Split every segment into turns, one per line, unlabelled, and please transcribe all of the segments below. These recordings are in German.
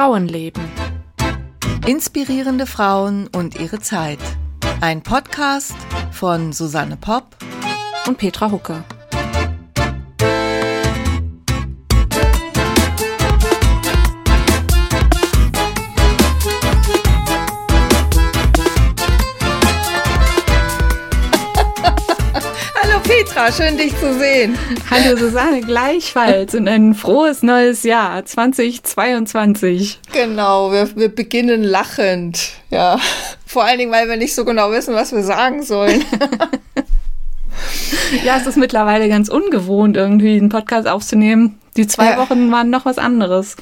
Frauenleben.
Inspirierende Frauen und ihre Zeit. Ein Podcast von Susanne Popp
und Petra Hucke.
Petra, schön dich zu sehen.
Hallo Susanne, gleichfalls und ein frohes neues Jahr 2022.
Genau, wir, wir beginnen lachend. Ja, vor allen Dingen, weil wir nicht so genau wissen, was wir sagen sollen.
ja, es ist mittlerweile ganz ungewohnt, irgendwie einen Podcast aufzunehmen. Die zwei ja. Wochen waren noch was anderes.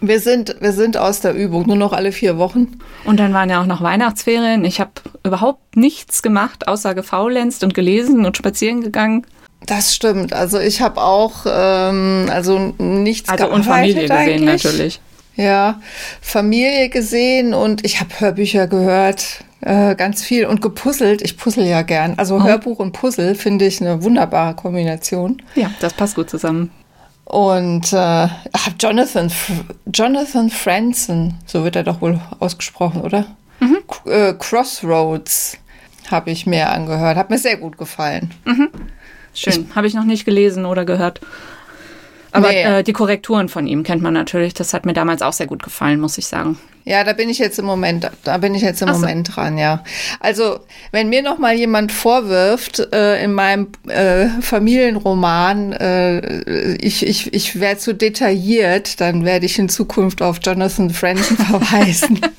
Wir sind, wir sind aus der Übung, nur noch alle vier Wochen.
Und dann waren ja auch noch Weihnachtsferien. Ich habe überhaupt nichts gemacht, außer gefaulenzt und gelesen und spazieren gegangen.
Das stimmt. Also ich habe auch ähm, also nichts
Also und Familie gesehen eigentlich. natürlich.
Ja, Familie gesehen und ich habe Hörbücher gehört, äh, ganz viel und gepuzzelt. Ich puzzle ja gern. Also oh. Hörbuch und Puzzle finde ich eine wunderbare Kombination.
Ja, das passt gut zusammen.
Und äh, Jonathan, Jonathan Franzen, so wird er doch wohl ausgesprochen, oder? Mhm. Äh, Crossroads habe ich mir angehört. Hat mir sehr gut gefallen.
Mhm. Schön. Habe ich noch nicht gelesen oder gehört. Aber nee. äh, die Korrekturen von ihm kennt man natürlich. Das hat mir damals auch sehr gut gefallen, muss ich sagen.
Ja, da bin ich jetzt im Moment, da bin ich jetzt im Ach Moment so. dran, ja. Also, wenn mir noch mal jemand vorwirft, äh, in meinem äh, Familienroman, äh, ich, ich, ich wäre zu detailliert, dann werde ich in Zukunft auf Jonathan Franzen verweisen.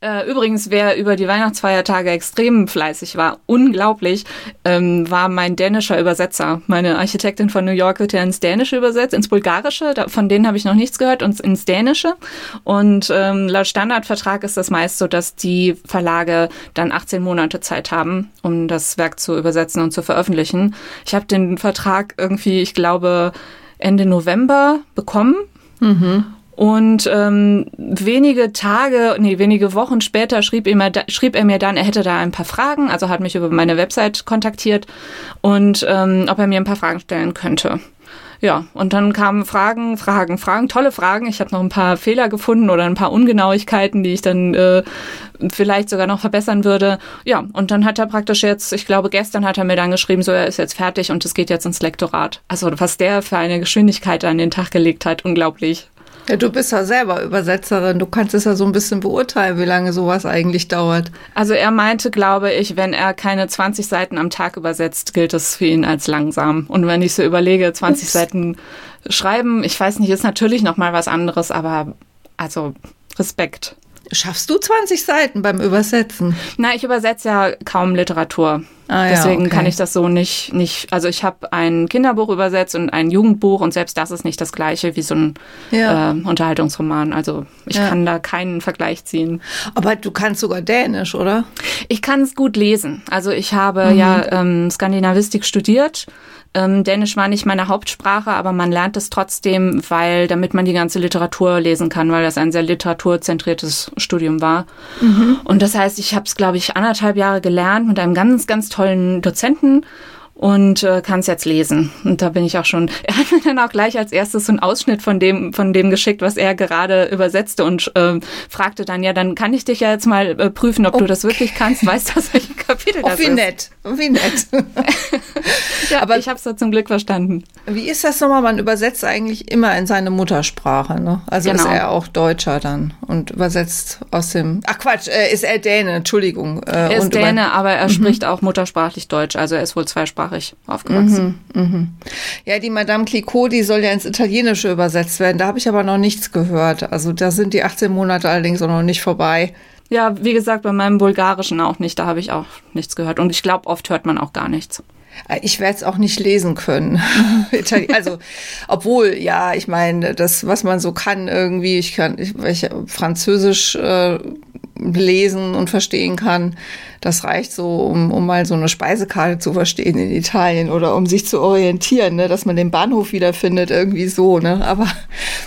Äh, übrigens, wer über die Weihnachtsfeiertage extrem fleißig war, unglaublich, ähm, war mein dänischer Übersetzer. Meine Architektin von New York wird ja ins Dänische übersetzt, ins Bulgarische, da, von denen habe ich noch nichts gehört, und ins Dänische. Und ähm, laut Standardvertrag ist das meist so, dass die Verlage dann 18 Monate Zeit haben, um das Werk zu übersetzen und zu veröffentlichen. Ich habe den Vertrag irgendwie, ich glaube, Ende November bekommen. Mhm. Und ähm, wenige Tage, nee, wenige Wochen später schrieb er, mir, schrieb er mir dann, er hätte da ein paar Fragen, also hat mich über meine Website kontaktiert und ähm, ob er mir ein paar Fragen stellen könnte. Ja, und dann kamen Fragen, Fragen, Fragen, tolle Fragen. Ich habe noch ein paar Fehler gefunden oder ein paar Ungenauigkeiten, die ich dann äh, vielleicht sogar noch verbessern würde. Ja, und dann hat er praktisch jetzt, ich glaube, gestern hat er mir dann geschrieben, so er ist jetzt fertig und es geht jetzt ins Lektorat. Also was der für eine Geschwindigkeit an den Tag gelegt hat, unglaublich.
Ja, du bist ja selber Übersetzerin. Du kannst es ja so ein bisschen beurteilen, wie lange sowas eigentlich dauert.
Also er meinte, glaube ich, wenn er keine 20 Seiten am Tag übersetzt, gilt es für ihn als langsam. Und wenn ich so überlege, 20 Ups. Seiten schreiben, ich weiß nicht, ist natürlich noch mal was anderes, aber also Respekt.
Schaffst du 20 Seiten beim Übersetzen?
Na, ich übersetze ja kaum Literatur. Ah, Deswegen ja, okay. kann ich das so nicht, nicht, also ich habe ein Kinderbuch übersetzt und ein Jugendbuch und selbst das ist nicht das gleiche wie so ein ja. äh, Unterhaltungsroman. Also ich ja. kann da keinen Vergleich ziehen.
Aber du kannst sogar Dänisch, oder?
Ich kann es gut lesen. Also ich habe mhm. ja ähm, Skandinavistik studiert ähm, Dänisch war nicht meine Hauptsprache, aber man lernt es trotzdem, weil damit man die ganze Literatur lesen kann, weil das ein sehr literaturzentriertes Studium war. Mhm. Und das heißt, ich habe es, glaube ich, anderthalb Jahre gelernt mit einem ganz, ganz tollen Dozenten und äh, kann es jetzt lesen. Und da bin ich auch schon. Er hat mir dann auch gleich als erstes so einen Ausschnitt von dem von dem geschickt, was er gerade übersetzte und äh, fragte dann ja, dann kann ich dich ja jetzt mal äh, prüfen, ob okay. du das wirklich kannst. Weißt du, aus welchem Kapitel oh, das
wie ist? Wie nett, wie nett.
ja, aber ich habe es so zum Glück verstanden.
Wie ist das nochmal? Man übersetzt eigentlich immer in seine Muttersprache, ne? Also genau. ist er auch Deutscher dann und übersetzt aus dem. Ach Quatsch, äh, ist er Däne? Entschuldigung.
Äh, er ist Däne, aber er mhm. spricht auch muttersprachlich Deutsch. Also er ist wohl zweisprachig zweisprachig aufgewachsen.
Mhm, mh. Ja, die Madame Clicquot, die soll ja ins Italienische übersetzt werden. Da habe ich aber noch nichts gehört. Also da sind die 18 Monate allerdings auch noch nicht vorbei.
Ja, wie gesagt, bei meinem Bulgarischen auch nicht. Da habe ich auch nichts gehört. Und ich glaube, oft hört man auch gar nichts.
Ich werde es auch nicht lesen können. also, obwohl, ja, ich meine, das, was man so kann, irgendwie, ich kann, ich, ich Französisch äh, lesen und verstehen kann, Das reicht so, um, um mal so eine Speisekarte zu verstehen in Italien oder um sich zu orientieren, ne? dass man den Bahnhof wiederfindet, irgendwie so. Ne? Aber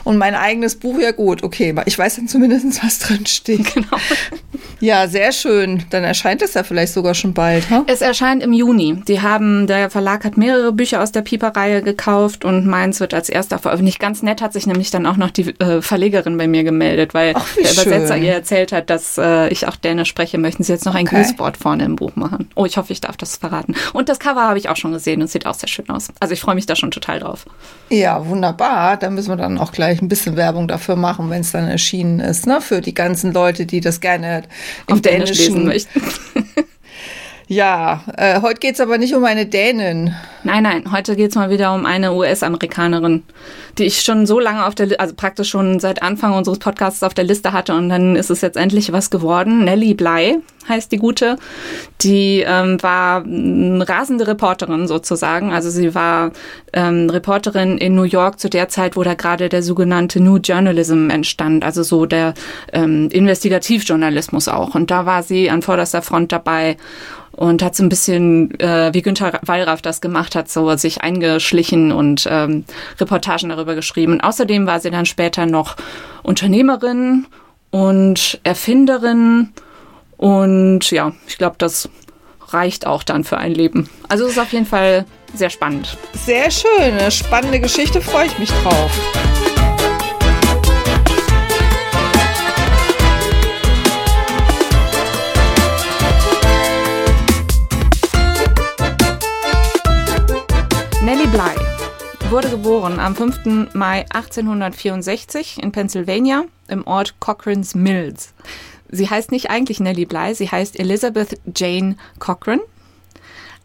und mein eigenes Buch, ja gut, okay, ich weiß dann zumindest, was drin steht. Genau. Ja, sehr schön. Dann erscheint es ja vielleicht sogar schon bald. Ha?
Es erscheint im Juni. Die haben, der Verlag hat mehrere Bücher aus der Pieper-Reihe gekauft und meins wird als erster veröffentlicht. Ganz nett hat sich nämlich dann auch noch die äh, Verlegerin bei mir gemeldet, weil Ach, der Übersetzer schön. ihr erzählt hat, dass äh, ich auch Dänisch spreche. Möchten Sie jetzt noch ein okay. Grußwort vorne im Buch machen? Oh, ich hoffe, ich darf das verraten. Und das Cover habe ich auch schon gesehen und sieht auch sehr schön aus. Also ich freue mich da schon total drauf.
Ja, wunderbar. Da müssen wir dann auch gleich ein bisschen Werbung dafür machen, wenn es dann erschienen ist, ne? Für die ganzen Leute, die das gerne
im Auf Dänisch lesen möchten.
Ja, äh, heute geht's aber nicht um eine Dänin.
Nein, nein, heute geht's mal wieder um eine US-Amerikanerin, die ich schon so lange auf der, also praktisch schon seit Anfang unseres Podcasts auf der Liste hatte und dann ist es jetzt endlich was geworden. Nellie Bly heißt die gute. Die ähm, war eine rasende Reporterin sozusagen. Also sie war ähm, Reporterin in New York zu der Zeit, wo da gerade der sogenannte New Journalism entstand, also so der ähm, Investigativjournalismus auch. Und da war sie an vorderster Front dabei und hat so ein bisschen, äh, wie Günther Wallraff das gemacht hat, so sich eingeschlichen und ähm, Reportagen darüber geschrieben. Und außerdem war sie dann später noch Unternehmerin und Erfinderin und ja, ich glaube, das reicht auch dann für ein Leben. Also es ist auf jeden Fall sehr spannend.
Sehr schön, eine spannende Geschichte, freue ich mich drauf.
Bly wurde geboren am 5. Mai 1864 in Pennsylvania im Ort Cochrane's Mills. Sie heißt nicht eigentlich Nellie Bly, sie heißt Elizabeth Jane Cochrane.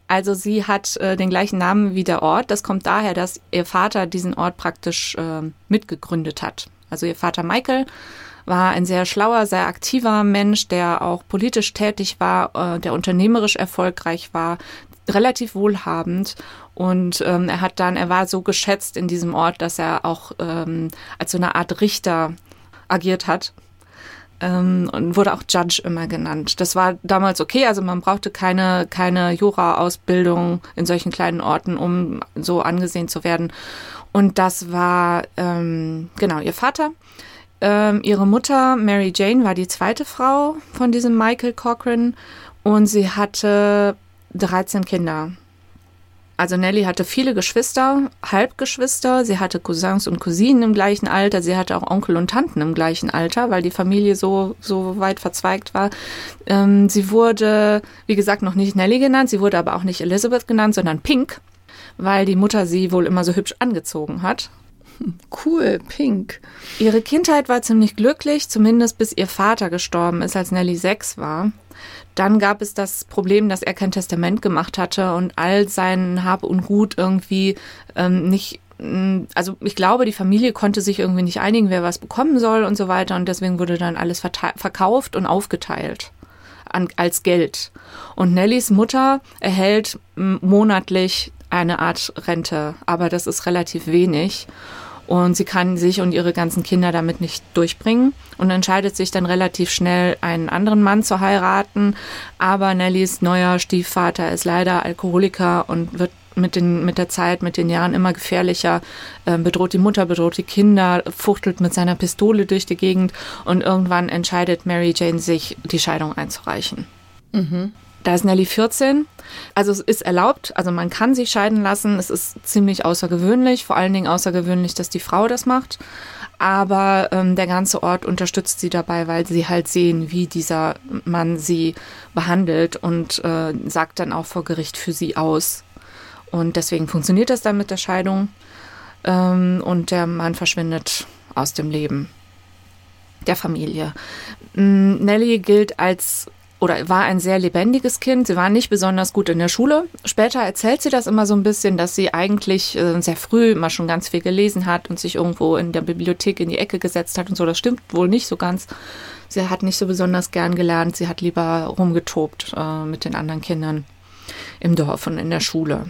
Also sie hat äh, den gleichen Namen wie der Ort. Das kommt daher, dass ihr Vater diesen Ort praktisch äh, mitgegründet hat. Also ihr Vater Michael war ein sehr schlauer, sehr aktiver Mensch, der auch politisch tätig war, äh, der unternehmerisch erfolgreich war, relativ wohlhabend und ähm, er hat dann, er war so geschätzt in diesem Ort, dass er auch ähm, als so eine Art Richter agiert hat ähm, und wurde auch Judge immer genannt. Das war damals okay, also man brauchte keine, keine Jura-Ausbildung in solchen kleinen Orten, um so angesehen zu werden. Und das war ähm, genau ihr Vater. Ähm, ihre Mutter, Mary Jane, war die zweite Frau von diesem Michael Cochran und sie hatte 13 Kinder. Also Nelly hatte viele Geschwister, Halbgeschwister, sie hatte Cousins und Cousinen im gleichen Alter, sie hatte auch Onkel und Tanten im gleichen Alter, weil die Familie so, so weit verzweigt war. Ähm, sie wurde, wie gesagt, noch nicht Nelly genannt, sie wurde aber auch nicht Elizabeth genannt, sondern Pink, weil die Mutter sie wohl immer so hübsch angezogen hat.
Cool, Pink.
Ihre Kindheit war ziemlich glücklich, zumindest bis ihr Vater gestorben ist, als Nelly sechs war. Dann gab es das Problem, dass er kein Testament gemacht hatte und all sein Hab und Gut irgendwie ähm, nicht mm, also ich glaube, die Familie konnte sich irgendwie nicht einigen, wer was bekommen soll und so weiter. Und deswegen wurde dann alles verkauft und aufgeteilt an, als Geld. Und Nellys Mutter erhält monatlich eine Art Rente, aber das ist relativ wenig und sie kann sich und ihre ganzen Kinder damit nicht durchbringen und entscheidet sich dann relativ schnell, einen anderen Mann zu heiraten. Aber Nellys neuer Stiefvater ist leider Alkoholiker und wird mit, den, mit der Zeit, mit den Jahren immer gefährlicher, äh, bedroht die Mutter, bedroht die Kinder, fuchtelt mit seiner Pistole durch die Gegend und irgendwann entscheidet Mary Jane sich, die Scheidung einzureichen. Mhm. Da ist Nelly 14. Also es ist erlaubt, also man kann sich scheiden lassen. Es ist ziemlich außergewöhnlich, vor allen Dingen außergewöhnlich, dass die Frau das macht. Aber ähm, der ganze Ort unterstützt sie dabei, weil sie halt sehen, wie dieser Mann sie behandelt und äh, sagt dann auch vor Gericht für sie aus. Und deswegen funktioniert das dann mit der Scheidung. Ähm, und der Mann verschwindet aus dem Leben der Familie. Nelly gilt als oder war ein sehr lebendiges Kind. Sie war nicht besonders gut in der Schule. Später erzählt sie das immer so ein bisschen, dass sie eigentlich äh, sehr früh immer schon ganz viel gelesen hat und sich irgendwo in der Bibliothek in die Ecke gesetzt hat und so. Das stimmt wohl nicht so ganz. Sie hat nicht so besonders gern gelernt. Sie hat lieber rumgetobt äh, mit den anderen Kindern im Dorf und in der Schule.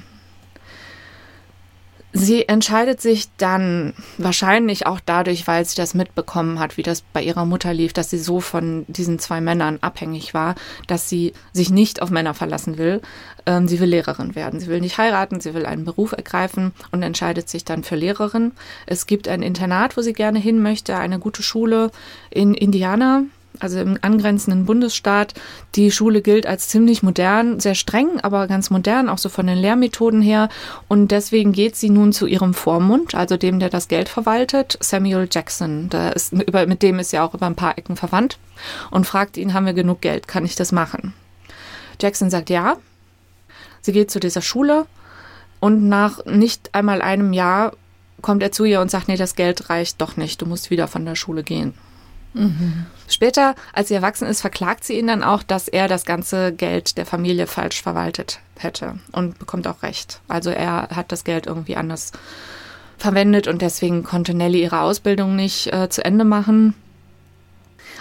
Sie entscheidet sich dann wahrscheinlich auch dadurch, weil sie das mitbekommen hat, wie das bei ihrer Mutter lief, dass sie so von diesen zwei Männern abhängig war, dass sie sich nicht auf Männer verlassen will. Ähm, sie will Lehrerin werden. Sie will nicht heiraten, sie will einen Beruf ergreifen und entscheidet sich dann für Lehrerin. Es gibt ein Internat, wo sie gerne hin möchte, eine gute Schule in Indiana, also im angrenzenden Bundesstaat. Die Schule gilt als ziemlich modern, sehr streng, aber ganz modern, auch so von den Lehrmethoden her. Und deswegen geht sie nun zu ihrem Vormund, also dem, der das Geld verwaltet, Samuel Jackson. Da ist, mit dem ist sie auch über ein paar Ecken verwandt und fragt ihn, haben wir genug Geld? Kann ich das machen? Jackson sagt ja. Sie geht zu dieser Schule und nach nicht einmal einem Jahr kommt er zu ihr und sagt, nee, das Geld reicht doch nicht, du musst wieder von der Schule gehen. Mhm. Später, als sie erwachsen ist, verklagt sie ihn dann auch, dass er das ganze Geld der Familie falsch verwaltet hätte und bekommt auch recht. Also er hat das Geld irgendwie anders verwendet und deswegen konnte Nelly ihre Ausbildung nicht äh, zu Ende machen.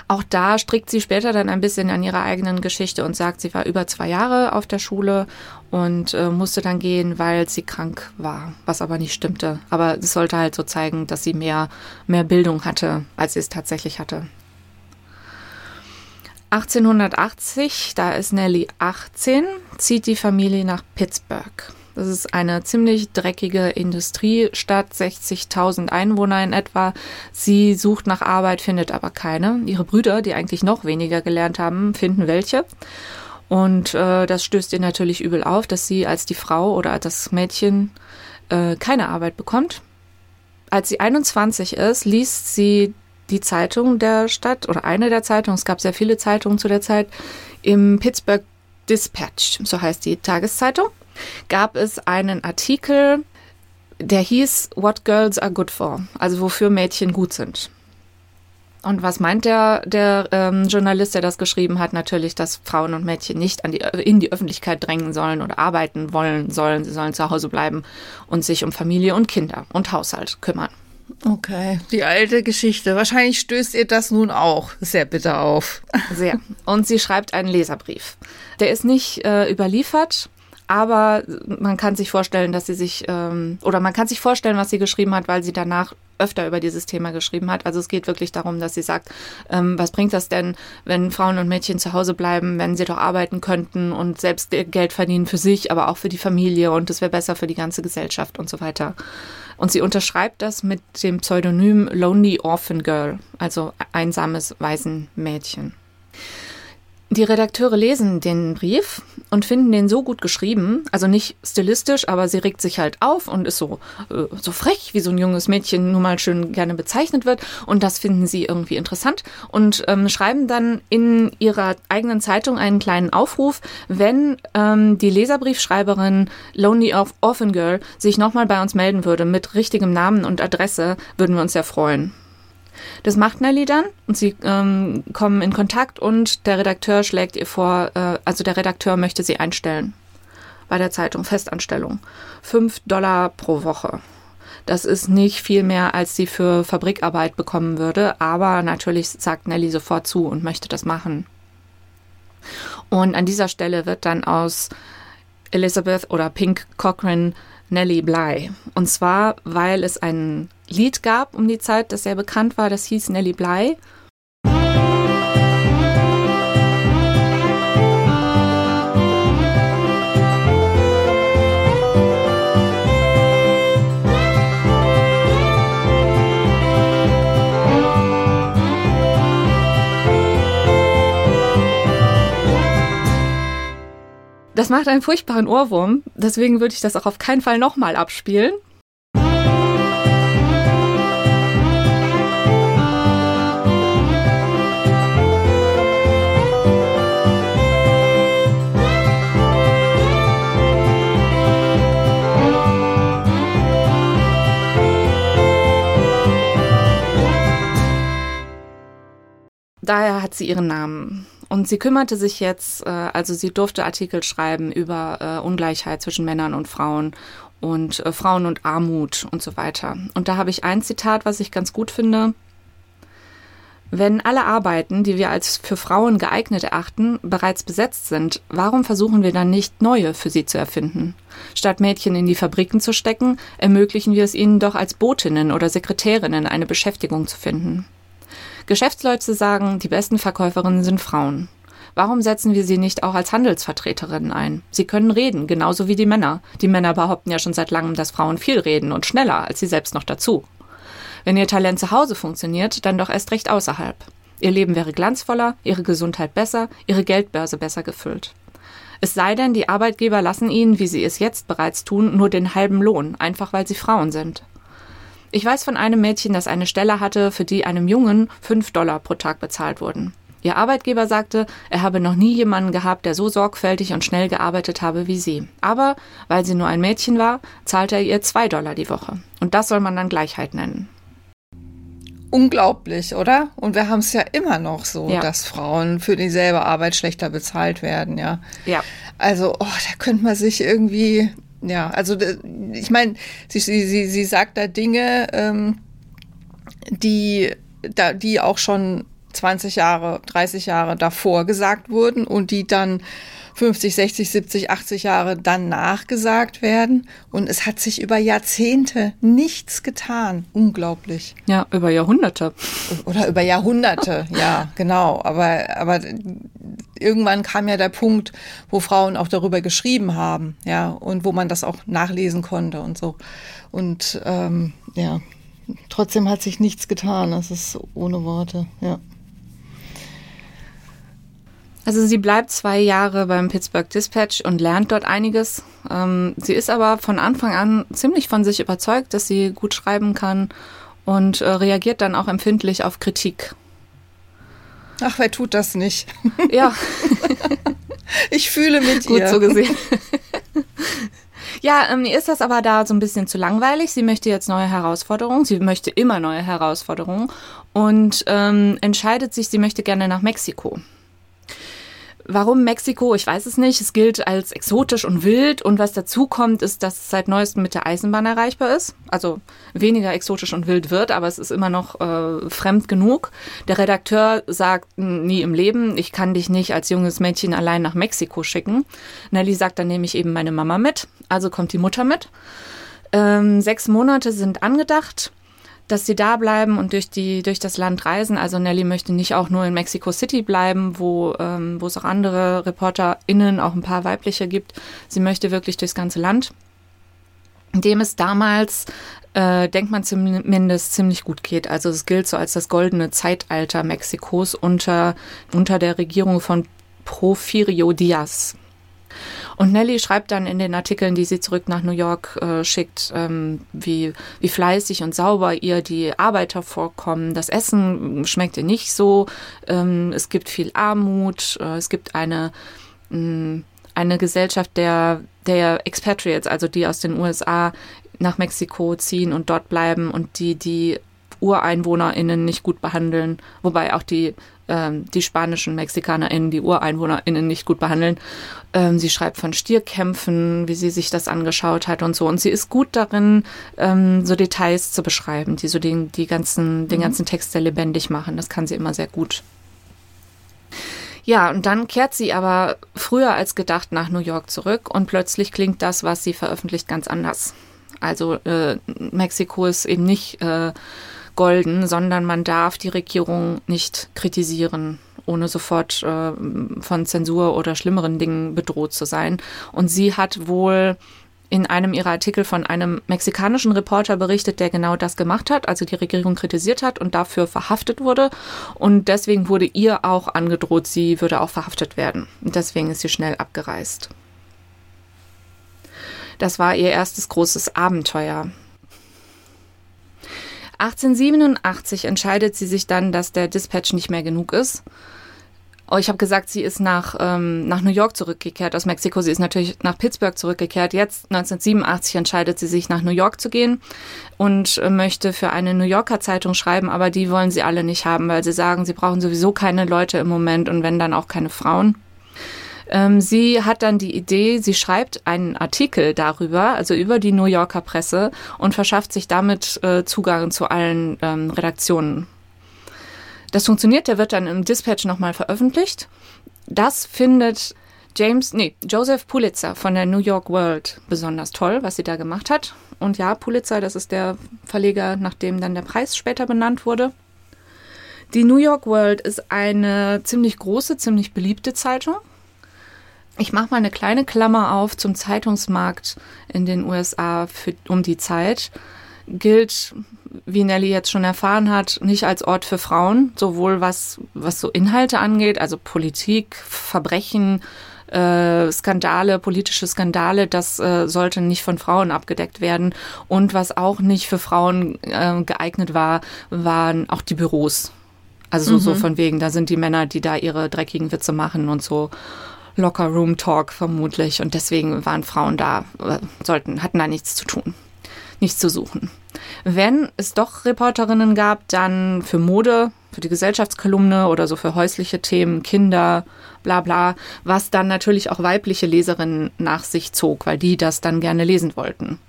Auch da strickt sie später dann ein bisschen an ihrer eigenen Geschichte und sagt, sie war über zwei Jahre auf der Schule und äh, musste dann gehen, weil sie krank war, was aber nicht stimmte. Aber es sollte halt so zeigen, dass sie mehr, mehr Bildung hatte, als sie es tatsächlich hatte. 1880, da ist Nellie 18, zieht die Familie nach Pittsburgh. Das ist eine ziemlich dreckige Industriestadt, 60.000 Einwohner in etwa. Sie sucht nach Arbeit, findet aber keine. Ihre Brüder, die eigentlich noch weniger gelernt haben, finden welche. Und äh, das stößt ihr natürlich übel auf, dass sie als die Frau oder das Mädchen äh, keine Arbeit bekommt. Als sie 21 ist, liest sie die Zeitung der Stadt oder eine der Zeitungen, es gab sehr viele Zeitungen zu der Zeit, im Pittsburgh Dispatch, so heißt die Tageszeitung gab es einen Artikel, der hieß What Girls Are Good For, also wofür Mädchen gut sind. Und was meint der, der ähm, Journalist, der das geschrieben hat? Natürlich, dass Frauen und Mädchen nicht an die, in die Öffentlichkeit drängen sollen oder arbeiten wollen sollen. Sie sollen zu Hause bleiben und sich um Familie und Kinder und Haushalt kümmern.
Okay, die alte Geschichte. Wahrscheinlich stößt ihr das nun auch sehr bitter auf.
Sehr. Und sie schreibt einen Leserbrief. Der ist nicht äh, überliefert, aber man kann sich vorstellen, dass sie sich, ähm, oder man kann sich vorstellen, was sie geschrieben hat, weil sie danach öfter über dieses Thema geschrieben hat. Also es geht wirklich darum, dass sie sagt, ähm, was bringt das denn, wenn Frauen und Mädchen zu Hause bleiben, wenn sie doch arbeiten könnten und selbst Geld verdienen für sich, aber auch für die Familie und es wäre besser für die ganze Gesellschaft und so weiter. Und sie unterschreibt das mit dem Pseudonym Lonely Orphan Girl, also einsames Waisenmädchen. Die Redakteure lesen den Brief und finden den so gut geschrieben, also nicht stilistisch, aber sie regt sich halt auf und ist so, äh, so frech, wie so ein junges Mädchen nun mal schön gerne bezeichnet wird. Und das finden sie irgendwie interessant und ähm, schreiben dann in ihrer eigenen Zeitung einen kleinen Aufruf, wenn ähm, die Leserbriefschreiberin Lonely Orphan Girl sich nochmal bei uns melden würde mit richtigem Namen und Adresse, würden wir uns sehr freuen. Das macht Nelly dann und sie ähm, kommen in Kontakt und der Redakteur schlägt ihr vor, äh, also der Redakteur möchte sie einstellen bei der Zeitung, Festanstellung. Fünf Dollar pro Woche. Das ist nicht viel mehr, als sie für Fabrikarbeit bekommen würde, aber natürlich sagt Nelly sofort zu und möchte das machen. Und an dieser Stelle wird dann aus Elizabeth oder Pink Cochran Nellie Bly. Und zwar, weil es ein Lied gab um die Zeit, das sehr bekannt war, das hieß Nellie Bly. Das macht einen furchtbaren Ohrwurm, deswegen würde ich das auch auf keinen Fall nochmal abspielen. Daher hat sie ihren Namen. Und sie kümmerte sich jetzt, äh, also sie durfte Artikel schreiben über äh, Ungleichheit zwischen Männern und Frauen und äh, Frauen und Armut und so weiter. Und da habe ich ein Zitat, was ich ganz gut finde. Wenn alle Arbeiten, die wir als für Frauen geeignet erachten, bereits besetzt sind, warum versuchen wir dann nicht neue für sie zu erfinden? Statt Mädchen in die Fabriken zu stecken, ermöglichen wir es ihnen doch als Botinnen oder Sekretärinnen eine Beschäftigung zu finden. Geschäftsleute sagen, die besten Verkäuferinnen sind Frauen. Warum setzen wir sie nicht auch als Handelsvertreterinnen ein? Sie können reden, genauso wie die Männer. Die Männer behaupten ja schon seit langem, dass Frauen viel reden und schneller als sie selbst noch dazu. Wenn ihr Talent zu Hause funktioniert, dann doch erst recht außerhalb. Ihr Leben wäre glanzvoller, ihre Gesundheit besser, ihre Geldbörse besser gefüllt. Es sei denn, die Arbeitgeber lassen ihnen, wie sie es jetzt bereits tun, nur den halben Lohn, einfach weil sie Frauen sind. Ich weiß von einem Mädchen, das eine Stelle hatte, für die einem Jungen fünf Dollar pro Tag bezahlt wurden. Ihr Arbeitgeber sagte, er habe noch nie jemanden gehabt, der so sorgfältig und schnell gearbeitet habe wie sie. Aber weil sie nur ein Mädchen war, zahlte er ihr zwei Dollar die Woche. Und das soll man dann Gleichheit nennen.
Unglaublich, oder? Und wir haben es ja immer noch so, ja. dass Frauen für dieselbe Arbeit schlechter bezahlt werden, ja.
Ja.
Also, oh, da könnte man sich irgendwie, ja, also ich meine, sie, sie, sie, sagt da Dinge, ähm, die, da, die auch schon 20 Jahre, 30 Jahre davor gesagt wurden und die dann 50, 60, 70, 80 Jahre dann nachgesagt werden. Und es hat sich über Jahrzehnte nichts getan. Unglaublich.
Ja, über Jahrhunderte.
Oder über Jahrhunderte, ja, genau. Aber, aber irgendwann kam ja der Punkt, wo Frauen auch darüber geschrieben haben, ja, und wo man das auch nachlesen konnte und so. Und ähm, ja, trotzdem hat sich nichts getan. Das ist ohne Worte, ja.
Also sie bleibt zwei Jahre beim Pittsburgh Dispatch und lernt dort einiges. Ähm, sie ist aber von Anfang an ziemlich von sich überzeugt, dass sie gut schreiben kann und äh, reagiert dann auch empfindlich auf Kritik.
Ach, wer tut das nicht?
Ja.
ich fühle mit
gut
ihr.
so gesehen. Ja, ähm, ist das aber da so ein bisschen zu langweilig. Sie möchte jetzt neue Herausforderungen. Sie möchte immer neue Herausforderungen und ähm, entscheidet sich, sie möchte gerne nach Mexiko. Warum Mexiko? Ich weiß es nicht. Es gilt als exotisch und wild. Und was dazu kommt, ist, dass es seit neuestem mit der Eisenbahn erreichbar ist. Also weniger exotisch und wild wird, aber es ist immer noch äh, fremd genug. Der Redakteur sagt nie im Leben, ich kann dich nicht als junges Mädchen allein nach Mexiko schicken. Nelly sagt, dann nehme ich eben meine Mama mit. Also kommt die Mutter mit. Ähm, sechs Monate sind angedacht dass sie da bleiben und durch die durch das Land reisen. Also Nelly möchte nicht auch nur in Mexico City bleiben, wo ähm, wo es auch andere ReporterInnen, auch ein paar weibliche gibt. Sie möchte wirklich durchs ganze Land, dem es damals äh, denkt man zumindest ziemlich gut geht. Also es gilt so als das goldene Zeitalter Mexikos unter unter der Regierung von Porfirio Diaz. Und Nelly schreibt dann in den Artikeln, die sie zurück nach New York äh, schickt, ähm, wie, wie fleißig und sauber ihr die Arbeiter vorkommen. Das Essen schmeckt ihr nicht so. Ähm, es gibt viel Armut. Äh, es gibt eine, mh, mm, eine Gesellschaft der, der Expatriates, also die aus den USA nach Mexiko ziehen und dort bleiben und die die UreinwohnerInnen nicht gut behandeln, wobei auch die ähm, die spanischen MexikanerInnen, die UreinwohnerInnen nicht gut behandeln. Ähm, sie schreibt von Stierkämpfen, wie sie sich das angeschaut hat und so. Und sie ist gut darin, ähm, so Details zu beschreiben, die so den, die ganzen, den mhm. ganzen Text sehr lebendig machen. Das kann sie immer sehr gut. Ja, und dann kehrt sie aber früher als gedacht nach New York zurück und plötzlich klingt das, was sie veröffentlicht, ganz anders. Also äh, Mexiko ist eben nicht äh, golden, sondern man darf die Regierung nicht kritisieren, ohne sofort äh, von Zensur oder schlimmeren Dingen bedroht zu sein. Und sie hat wohl in einem ihrer Artikel von einem mexikanischen Reporter berichtet, der genau das gemacht hat, also die Regierung kritisiert hat und dafür verhaftet wurde. Und deswegen wurde ihr auch angedroht, sie würde auch verhaftet werden. Und deswegen ist sie schnell abgereist. Das war ihr erstes großes Abenteuer. 1887 entscheidet sie sich dann, dass der Dispatch nicht mehr genug ist. Oh, ich habe gesagt, sie ist nach, ähm, nach New York zurückgekehrt aus Mexiko. Sie ist natürlich nach Pittsburgh zurückgekehrt. Jetzt, 1987, entscheidet sie sich, nach New York zu gehen und äh, möchte für eine New Yorker Zeitung schreiben, aber die wollen sie alle nicht haben, weil sie sagen, sie brauchen sowieso keine Leute im Moment und wenn dann auch keine Frauen. Ähm, sie hat dann die Idee, sie schreibt einen Artikel darüber, also über die New Yorker Presse und verschafft sich damit äh, Zugang zu allen ähm, Redaktionen. Das funktioniert, der wird dann im Dispatch nochmal veröffentlicht. Das findet James, nee, Joseph Pulitzer von der New York World besonders toll, was sie da gemacht hat. Und ja, Pulitzer, das ist der Verleger, nach dem dann der Preis später benannt wurde. Die New York World ist eine ziemlich große, ziemlich beliebte Zeitung. Ich mache mal eine kleine Klammer auf zum Zeitungsmarkt in den USA für, um die Zeit. Gilt, wie Nelly jetzt schon erfahren hat, nicht als Ort für Frauen, sowohl was, was so Inhalte angeht, also Politik, Verbrechen, äh, Skandale, politische Skandale, das äh, sollte nicht von Frauen abgedeckt werden. Und was auch nicht für Frauen äh, geeignet war, waren auch die Büros. Also so, mhm. so von wegen, da sind die Männer, die da ihre dreckigen Witze machen und so. Locker Room Talk vermutlich. Und deswegen waren Frauen da, sollten, hatten da nichts zu tun, nichts zu suchen. Wenn es doch Reporterinnen gab, dann für Mode, für die Gesellschaftskolumne oder so für häusliche Themen, Kinder, bla bla, was dann natürlich auch weibliche Leserinnen nach sich zog, weil die das dann gerne lesen wollten.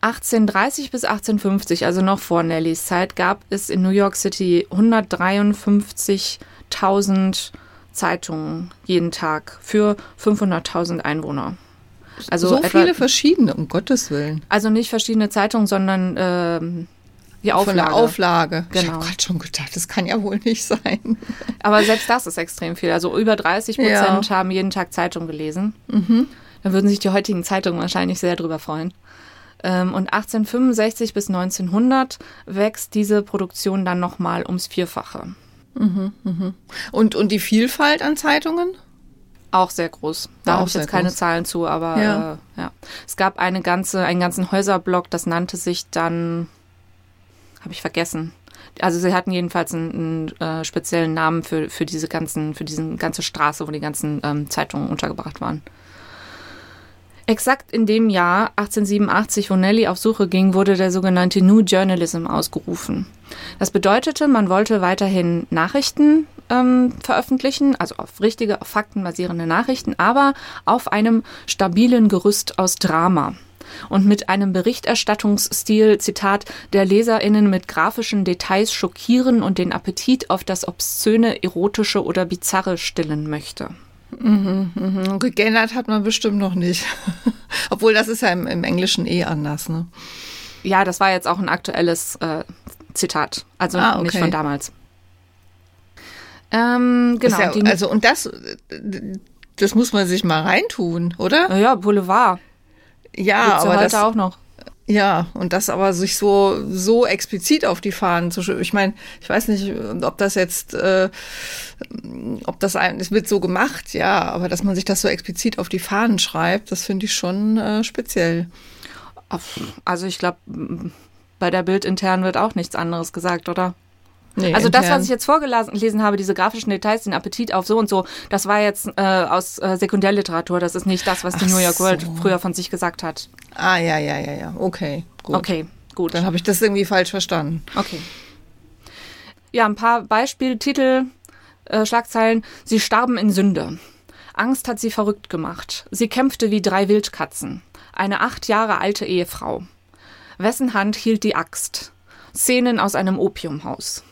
1830 bis 1850, also noch vor Nellys Zeit, gab es in New York City 153.000 Zeitungen jeden Tag für 500.000 Einwohner.
Also so viele verschiedene, um Gottes Willen.
Also nicht verschiedene Zeitungen, sondern ähm, die Auflage. Von der
Auflage. Genau. Ich habe gerade schon gedacht, das kann ja wohl nicht sein.
Aber selbst das ist extrem viel. Also über 30 Prozent ja. haben jeden Tag Zeitung gelesen. Mhm. Da würden sich die heutigen Zeitungen wahrscheinlich sehr drüber freuen. Ähm, und 1865 bis 1900 wächst diese Produktion dann nochmal ums Vierfache.
Mhm. Und, und die Vielfalt an Zeitungen?
Auch sehr groß. Da habe ich jetzt keine groß. Zahlen zu, aber ja. Äh, ja. Es gab eine ganze, einen ganzen Häuserblock, das nannte sich dann, habe ich vergessen. Also sie hatten jedenfalls einen, einen äh, speziellen Namen für, für diese ganzen, für diese ganze Straße, wo die ganzen ähm, Zeitungen untergebracht waren. Exakt in dem Jahr 1887, wo Nelly auf Suche ging, wurde der sogenannte New Journalism ausgerufen. Das bedeutete, man wollte weiterhin Nachrichten ähm, veröffentlichen, also auf richtige, auf Fakten basierende Nachrichten, aber auf einem stabilen Gerüst aus Drama und mit einem Berichterstattungsstil, Zitat, der LeserInnen mit grafischen Details schockieren und den Appetit auf das Obszöne, Erotische oder Bizarre stillen möchte.
Mhm, mhm. Geändert hat man bestimmt noch nicht. Obwohl das ist ja im, im, Englischen eh anders, ne?
Ja, das war jetzt auch ein aktuelles äh, Zitat. Also ah, okay. nicht von damals.
Ähm, genau. Ja, also und das, das muss man sich mal reintun, oder?
Ja, Boulevard.
Ja,
Gibt's
aber
ja
heute
das auch noch.
Ja, und das aber sich so so explizit auf die Fahnen zu Ich meine, ich weiß nicht, ob das jetzt, äh, ob das ein, es wird so gemacht, ja, aber dass man sich das so explizit auf die Fahnen schreibt, das finde ich schon äh, speziell.
Also ich glaube, bei der Bild intern wird auch nichts anderes gesagt, oder? Nee, also intern. das, was ich jetzt vorgelesen habe, diese grafischen Details, den Appetit auf so und so, das war jetzt äh, aus äh, Sekundärliteratur. Das ist nicht das, was die Ach New York so. World früher von sich gesagt hat.
Ah, ja, ja, ja, ja. Okay,
gut. Okay, gut.
Dann habe ich das irgendwie falsch verstanden.
Okay. Ja, ein paar Beispieltitel, äh, Schlagzeilen. Sie starben in Sünde. Angst hat sie verrückt gemacht. Sie kämpfte wie drei Wildkatzen. Eine acht Jahre alte Ehefrau. Wessen Hand hielt die Axt? Szenen aus einem Opiumhaus.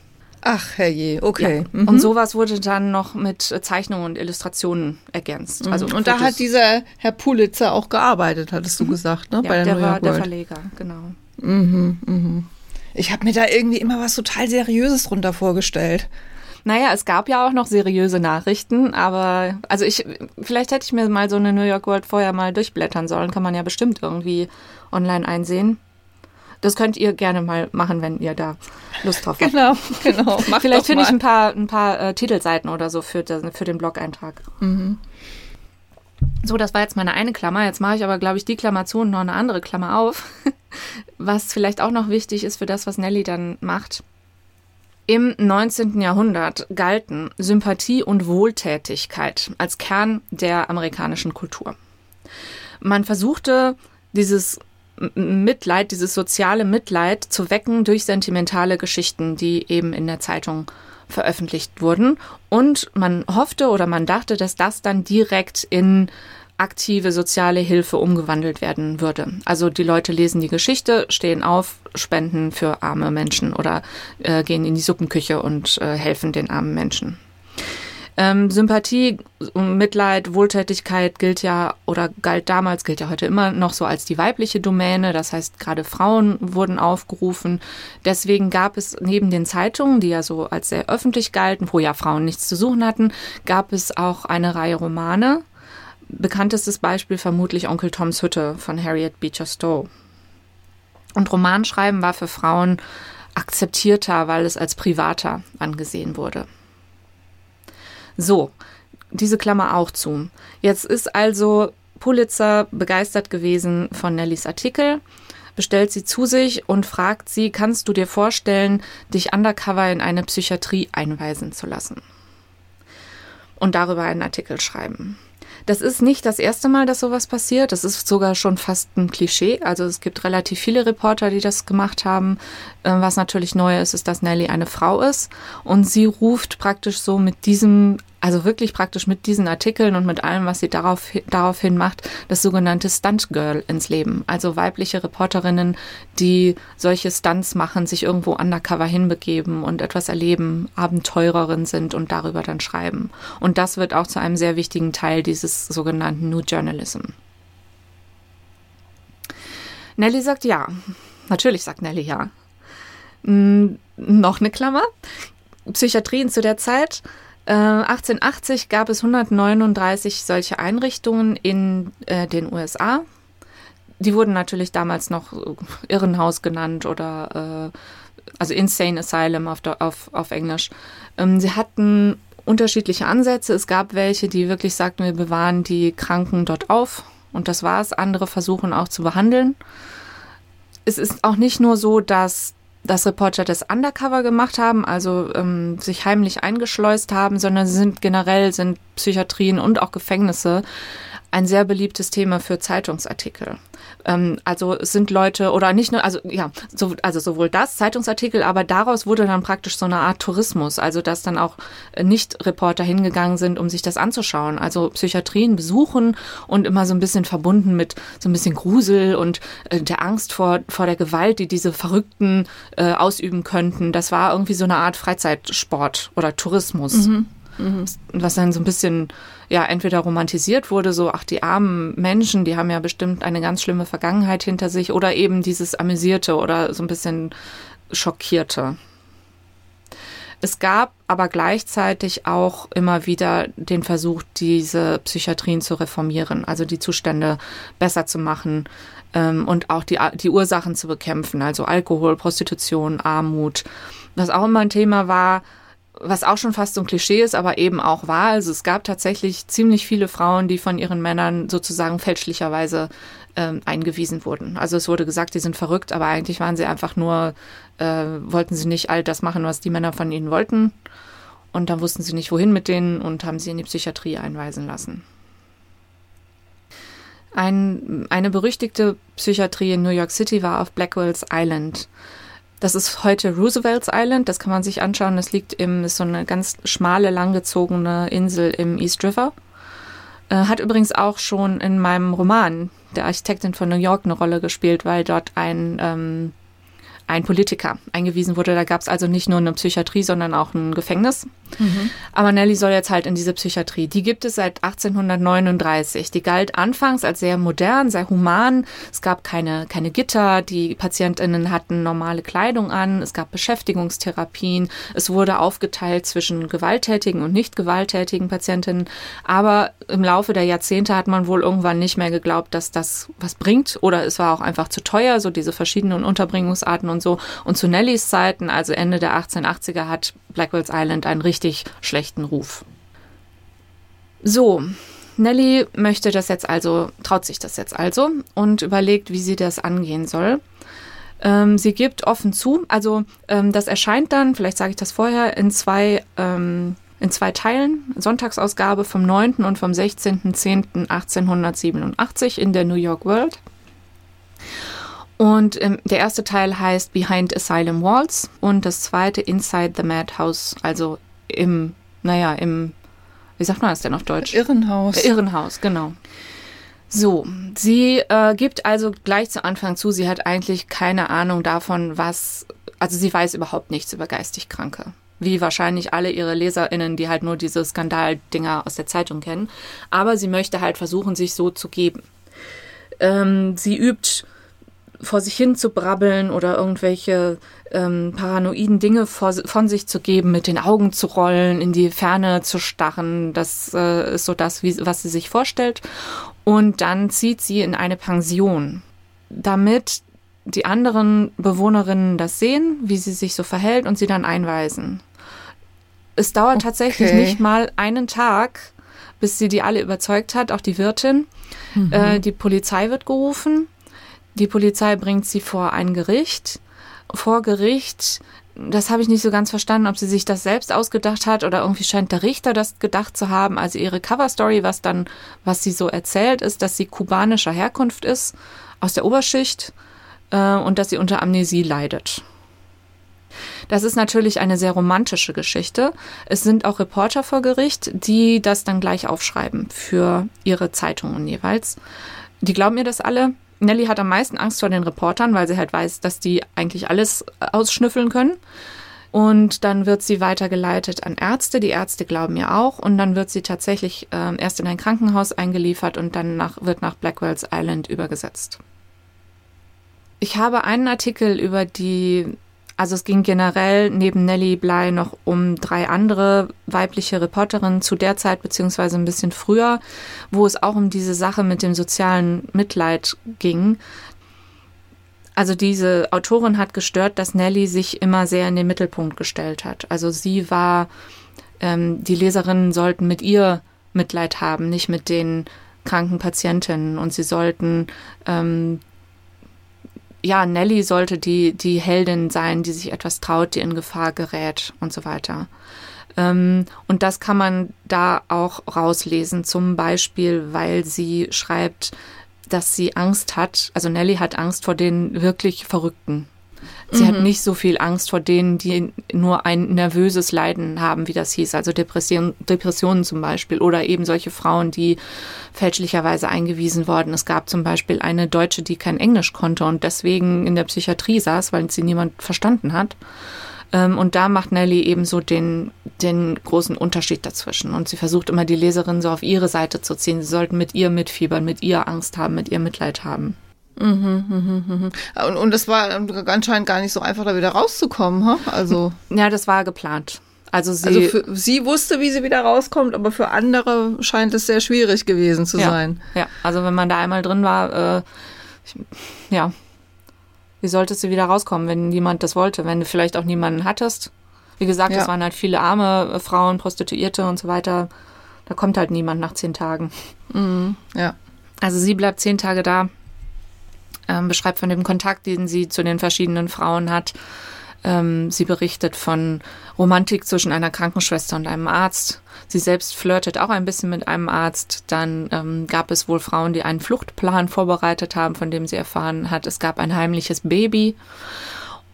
Ach, herrje, okay.
Ja. Mhm. Und sowas wurde dann noch mit Zeichnungen und Illustrationen ergänzt.
Mhm. Also und da hat dieser Herr Pulitzer auch gearbeitet, hattest du mhm. gesagt, ne?
Ja, Bei der, der New York war World. der Verleger, genau.
Mhm, mhm. Ich habe mir da irgendwie immer was total Seriöses drunter vorgestellt.
Naja, es gab ja auch noch seriöse Nachrichten, aber also ich, vielleicht hätte ich mir mal so eine New York World vorher mal durchblättern sollen, kann man ja bestimmt irgendwie online einsehen. Das könnt ihr gerne mal machen, wenn ihr da Lust drauf habt.
Genau, genau.
Mach Vielleicht finde ich ein paar, ein paar äh, Titelseiten oder so für, für den Blog-Eintrag. Mhm. So, das war jetzt meine eine Klammer. Jetzt mache ich aber, glaube ich, die Klammer zu und noch eine andere Klammer auf. was vielleicht auch noch wichtig ist für das, was Nelly dann macht. Im 19. Jahrhundert galten Sympathie und Wohltätigkeit als Kern der amerikanischen Kultur. Man versuchte, dieses Mitleid, dieses soziale Mitleid zu wecken durch sentimentale Geschichten, die eben in der Zeitung veröffentlicht wurden. Und man hoffte oder man dachte, dass das dann direkt in aktive soziale Hilfe umgewandelt werden würde. Also die Leute lesen die Geschichte, stehen auf, spenden für arme Menschen oder äh, gehen in die Suppenküche und äh, helfen den armen Menschen. Ähm, Sympathie, Mitleid, Wohltätigkeit gilt ja oder galt damals, gilt ja heute immer noch so als die weibliche Domäne. Das heißt, gerade Frauen wurden aufgerufen. Deswegen gab es neben den Zeitungen, die ja so als sehr öffentlich galten, wo ja Frauen nichts zu suchen hatten, gab es auch eine Reihe Romane. Bekanntestes Beispiel vermutlich Onkel Toms Hütte von Harriet Beecher Stowe. Und Romanschreiben war für Frauen akzeptierter, weil es als privater angesehen wurde. So, diese Klammer auch zu. Jetzt ist also Pulitzer begeistert gewesen von Nellys Artikel, bestellt sie zu sich und fragt sie, kannst du dir vorstellen, dich undercover in eine Psychiatrie einweisen zu lassen? Und darüber einen Artikel schreiben. Das ist nicht das erste Mal, dass sowas passiert. Das ist sogar schon fast ein Klischee. Also es gibt relativ viele Reporter, die das gemacht haben. Ähm, was natürlich neu ist, ist, dass Nelly eine Frau ist. Und sie ruft praktisch so mit diesem also wirklich praktisch mit diesen Artikeln und mit allem, was sie darauf, daraufhin macht, das sogenannte Stunt Girl ins Leben. Also weibliche Reporterinnen, die solche Stunts machen, sich irgendwo undercover hinbegeben und etwas erleben, Abenteurerin sind und darüber dann schreiben. Und das wird auch zu einem sehr wichtigen Teil dieses sogenannten New Journalism. Nelly sagt ja. Natürlich sagt Nelly ja. Hm, noch eine Klammer. Psychiatrien zu der Zeit 1880 äh, gab es 139 solche Einrichtungen in äh, den USA. Die wurden natürlich damals noch Irrenhaus genannt oder äh, also Insane Asylum auf, auf, auf Englisch. Ähm, sie hatten unterschiedliche Ansätze. Es gab welche, die wirklich sagten, wir bewahren die Kranken dort auf und das war's. Andere versuchen auch zu behandeln. Es ist auch nicht nur so, dass dass Reporter das undercover gemacht haben, also ähm, sich heimlich eingeschleust haben, sondern sind generell sind Psychiatrien und auch Gefängnisse ein sehr beliebtes Thema für Zeitungsartikel. Ähm, also es sind Leute oder nicht nur, also ja, so, also sowohl das Zeitungsartikel, aber daraus wurde dann praktisch so eine Art Tourismus, also dass dann auch Nicht-Reporter hingegangen sind, um sich das anzuschauen. Also Psychiatrien besuchen und immer so ein bisschen verbunden mit so ein bisschen Grusel und äh, der Angst vor vor der Gewalt, die diese Verrückten äh, ausüben könnten. Das war irgendwie so eine Art Freizeitsport oder Tourismus. Mhm. Mhm. Was dann so ein bisschen, ja, entweder romantisiert wurde, so, ach, die armen Menschen, die haben ja bestimmt eine ganz schlimme Vergangenheit hinter sich, oder eben dieses Amüsierte oder so ein bisschen Schockierte. Es gab aber gleichzeitig auch immer wieder den Versuch, diese Psychiatrien zu reformieren, also die Zustände besser zu machen ähm, und auch die, die Ursachen zu bekämpfen, also Alkohol, Prostitution, Armut. Was auch immer ein Thema war, was auch schon fast so ein Klischee ist, aber eben auch wahr. Also es gab tatsächlich ziemlich viele Frauen, die von ihren Männern sozusagen fälschlicherweise ähm, eingewiesen wurden. Also es wurde gesagt, die sind verrückt, aber eigentlich waren sie einfach nur, äh, wollten sie nicht all das machen, was die Männer von ihnen wollten. Und dann wussten sie nicht, wohin mit denen und haben sie in die Psychiatrie einweisen lassen. Ein, eine berüchtigte Psychiatrie in New York City war auf Blackwell's Island. Das ist heute Roosevelt's Island, das kann man sich anschauen. Das liegt im, ist so eine ganz schmale, langgezogene Insel im East River. Äh, hat übrigens auch schon in meinem Roman der Architektin von New York eine Rolle gespielt, weil dort ein ähm, ein Politiker eingewiesen wurde. Da gab es also nicht nur eine Psychiatrie, sondern auch ein Gefängnis. Mhm. Aber Nelly soll jetzt halt in diese Psychiatrie. Die gibt es seit 1839. Die galt anfangs als sehr modern, sehr human. Es gab keine, keine Gitter. Die PatientInnen hatten normale Kleidung an. Es gab Beschäftigungstherapien. Es wurde aufgeteilt zwischen gewalttätigen und nicht gewalttätigen Patientinnen. Aber im Laufe der Jahrzehnte hat man wohl irgendwann nicht mehr geglaubt, dass das was bringt. Oder es war auch einfach zu teuer, so diese verschiedenen Unterbringungsarten und so. Und zu Nellys Zeiten, also Ende der 1880er, hat Blackwell's Island einen richtig schlechten Ruf. So, Nelly möchte das jetzt also, traut sich das jetzt also und überlegt, wie sie das angehen soll. Ähm, sie gibt offen zu, also ähm, das erscheint dann, vielleicht sage ich das vorher, in zwei, ähm, in zwei Teilen, Sonntagsausgabe vom 9. und vom 16.10.1887 in der New York World. Und ähm, der erste Teil heißt Behind Asylum Walls und das zweite Inside the Madhouse, also im, naja, im, wie sagt man das denn auf Deutsch?
Irrenhaus.
Irrenhaus, genau. So, sie äh, gibt also gleich zu Anfang zu, sie hat eigentlich keine Ahnung davon, was, also sie weiß überhaupt nichts über geistig Kranke. Wie wahrscheinlich alle ihre LeserInnen, die halt nur diese Skandaldinger aus der Zeitung kennen. Aber sie möchte halt versuchen, sich so zu geben. Ähm, sie übt vor sich hin zu brabbeln oder irgendwelche ähm, paranoiden Dinge vor, von sich zu geben, mit den Augen zu rollen, in die Ferne zu starren. Das äh, ist so das, wie, was sie sich vorstellt. Und dann zieht sie in eine Pension, damit die anderen Bewohnerinnen das sehen, wie sie sich so verhält und sie dann einweisen. Es dauert okay. tatsächlich nicht mal einen Tag, bis sie die alle überzeugt hat, auch die Wirtin. Mhm. Äh, die Polizei wird gerufen die Polizei bringt sie vor ein Gericht. Vor Gericht, das habe ich nicht so ganz verstanden, ob sie sich das selbst ausgedacht hat oder irgendwie scheint der Richter das gedacht zu haben. Also ihre Coverstory, was dann, was sie so erzählt, ist, dass sie kubanischer Herkunft ist, aus der Oberschicht äh, und dass sie unter Amnesie leidet. Das ist natürlich eine sehr romantische Geschichte. Es sind auch Reporter vor Gericht, die das dann gleich aufschreiben für ihre Zeitungen jeweils. Die glauben mir das alle. Nelly hat am meisten Angst vor den Reportern, weil sie halt weiß, dass die eigentlich alles ausschnüffeln können. Und dann wird sie weitergeleitet an Ärzte. Die Ärzte glauben ihr auch. Und dann wird sie tatsächlich äh, erst in ein Krankenhaus eingeliefert und dann nach, wird nach Blackwell's Island übergesetzt. Ich habe einen Artikel über die also es ging generell neben Nellie Bly noch um drei andere weibliche Reporterinnen zu der Zeit beziehungsweise ein bisschen früher, wo es auch um diese Sache mit dem sozialen Mitleid ging. Also diese Autorin hat gestört, dass Nellie sich immer sehr in den Mittelpunkt gestellt hat. Also sie war, ähm, die Leserinnen sollten mit ihr Mitleid haben, nicht mit den kranken Patientinnen und sie sollten ähm, ja, Nelly sollte die, die Heldin sein, die sich etwas traut, die in Gefahr gerät und so weiter. Ähm, und das kann man da auch rauslesen, zum Beispiel, weil sie schreibt, dass sie Angst hat, also Nelly hat Angst vor den wirklich Verrückten. Sie mhm. hat nicht so viel Angst vor denen, die nur ein nervöses Leiden haben, wie das hieß, also Depression, Depressionen zum Beispiel oder eben solche Frauen, die fälschlicherweise eingewiesen worden. Es gab zum Beispiel eine Deutsche, die kein Englisch konnte und deswegen in der Psychiatrie saß, weil sie niemand verstanden hat. Ähm, und da macht Nelly eben so den, den großen Unterschied dazwischen. Und sie versucht immer die Leserin so auf ihre Seite zu ziehen. Sie sollten mit ihr mitfiebern, mit ihr Angst haben, mit ihr Mitleid haben.
Mhm, mhm, mhm. Und, und das war anscheinend gar nicht so einfach, da wieder rauszukommen, ha? Also.
Ja, das war geplant. Also sie,
also für, sie wusste, wie sie wieder rauskommt, aber für andere scheint es sehr schwierig gewesen zu
ja,
sein.
Ja, also wenn man da einmal drin war, äh, ich, ja, wie solltest du wieder rauskommen, wenn niemand das wollte, wenn du vielleicht auch niemanden hattest? Wie gesagt, es ja. waren halt viele arme äh, Frauen, Prostituierte und so weiter. Da kommt halt niemand nach zehn Tagen.
Mhm, ja.
Also sie bleibt zehn Tage da, ähm, beschreibt von dem Kontakt, den sie zu den verschiedenen Frauen hat. Ähm, sie berichtet von Romantik zwischen einer Krankenschwester und einem Arzt. Sie selbst flirtet auch ein bisschen mit einem Arzt. Dann ähm, gab es wohl Frauen, die einen Fluchtplan vorbereitet haben, von dem sie erfahren hat, es gab ein heimliches Baby.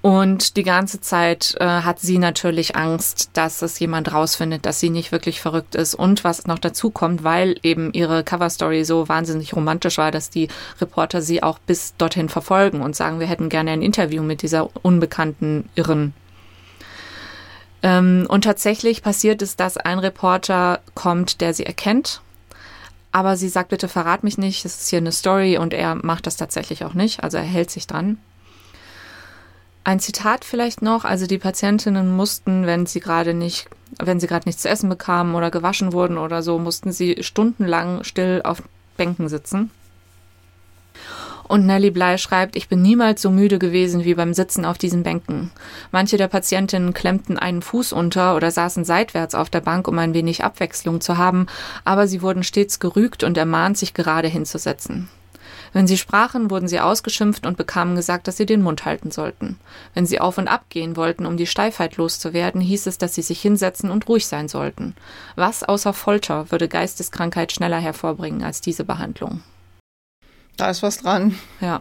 Und die ganze Zeit äh, hat sie natürlich Angst, dass es jemand rausfindet, dass sie nicht wirklich verrückt ist. Und was noch dazu kommt, weil eben ihre Coverstory so wahnsinnig romantisch war, dass die Reporter sie auch bis dorthin verfolgen und sagen, wir hätten gerne ein Interview mit dieser unbekannten Irren. Ähm, und tatsächlich passiert es, dass ein Reporter kommt, der sie erkennt. Aber sie sagt, bitte verrat mich nicht, es ist hier eine Story und er macht das tatsächlich auch nicht. Also er hält sich dran. Ein Zitat vielleicht noch, also die Patientinnen mussten, wenn sie gerade nicht, wenn sie gerade nichts zu essen bekamen oder gewaschen wurden oder so, mussten sie stundenlang still auf Bänken sitzen. Und Nelly Bly schreibt, ich bin niemals so müde gewesen wie beim Sitzen auf diesen Bänken. Manche der Patientinnen klemmten einen Fuß unter oder saßen seitwärts auf der Bank, um ein wenig Abwechslung zu haben, aber sie wurden stets gerügt und ermahnt, sich gerade hinzusetzen. Wenn sie sprachen, wurden sie ausgeschimpft und bekamen gesagt, dass sie den Mund halten sollten. Wenn sie auf und ab gehen wollten, um die Steifheit loszuwerden, hieß es, dass sie sich hinsetzen und ruhig sein sollten. Was außer Folter würde Geisteskrankheit schneller hervorbringen als diese Behandlung?
Da ist was dran.
Ja.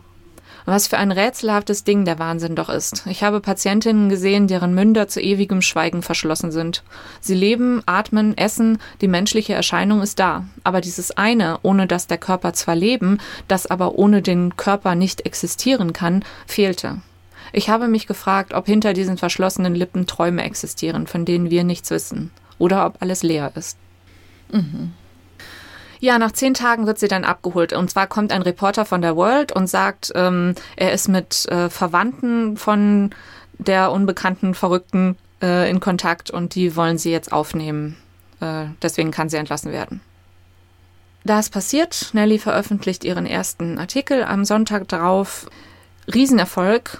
Was für ein rätselhaftes Ding der Wahnsinn doch ist. Ich habe Patientinnen gesehen, deren Münder zu ewigem Schweigen verschlossen sind. Sie leben, atmen, essen, die menschliche Erscheinung ist da. Aber dieses eine, ohne das der Körper zwar leben, das aber ohne den Körper nicht existieren kann, fehlte. Ich habe mich gefragt, ob hinter diesen verschlossenen Lippen Träume existieren, von denen wir nichts wissen. Oder ob alles leer ist. Mhm. Ja, nach zehn Tagen wird sie dann abgeholt. Und zwar kommt ein Reporter von der World und sagt, ähm, er ist mit äh, Verwandten von der unbekannten Verrückten äh, in Kontakt und die wollen sie jetzt aufnehmen. Äh, deswegen kann sie entlassen werden. Das passiert. Nelly veröffentlicht ihren ersten Artikel am Sonntag darauf. Riesenerfolg.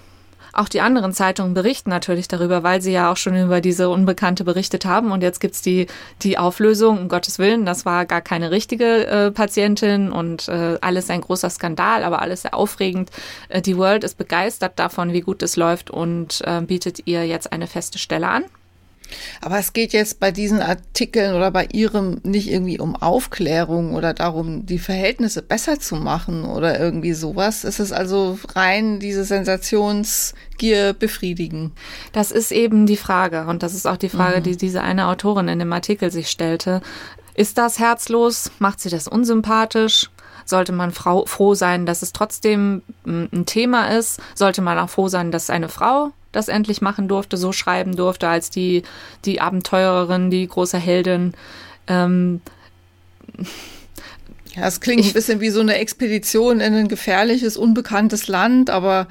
Auch die anderen Zeitungen berichten natürlich darüber, weil sie ja auch schon über diese Unbekannte berichtet haben. Und jetzt gibt's die, die Auflösung, um Gottes Willen, das war gar keine richtige äh, Patientin und äh, alles ein großer Skandal, aber alles sehr aufregend. Äh, die World ist begeistert davon, wie gut es läuft und äh, bietet ihr jetzt eine feste Stelle an.
Aber es geht jetzt bei diesen Artikeln oder bei Ihrem nicht irgendwie um Aufklärung oder darum, die Verhältnisse besser zu machen oder irgendwie sowas. Es ist also rein diese Sensationsgier befriedigen.
Das ist eben die Frage und das ist auch die Frage, mhm. die diese eine Autorin in dem Artikel sich stellte. Ist das herzlos? Macht sie das unsympathisch? Sollte man froh sein, dass es trotzdem ein Thema ist? Sollte man auch froh sein, dass eine Frau das endlich machen durfte, so schreiben durfte, als die, die Abenteurerin, die große Heldin. Ähm,
ja, es klingt ein bisschen wie so eine Expedition in ein gefährliches, unbekanntes Land, aber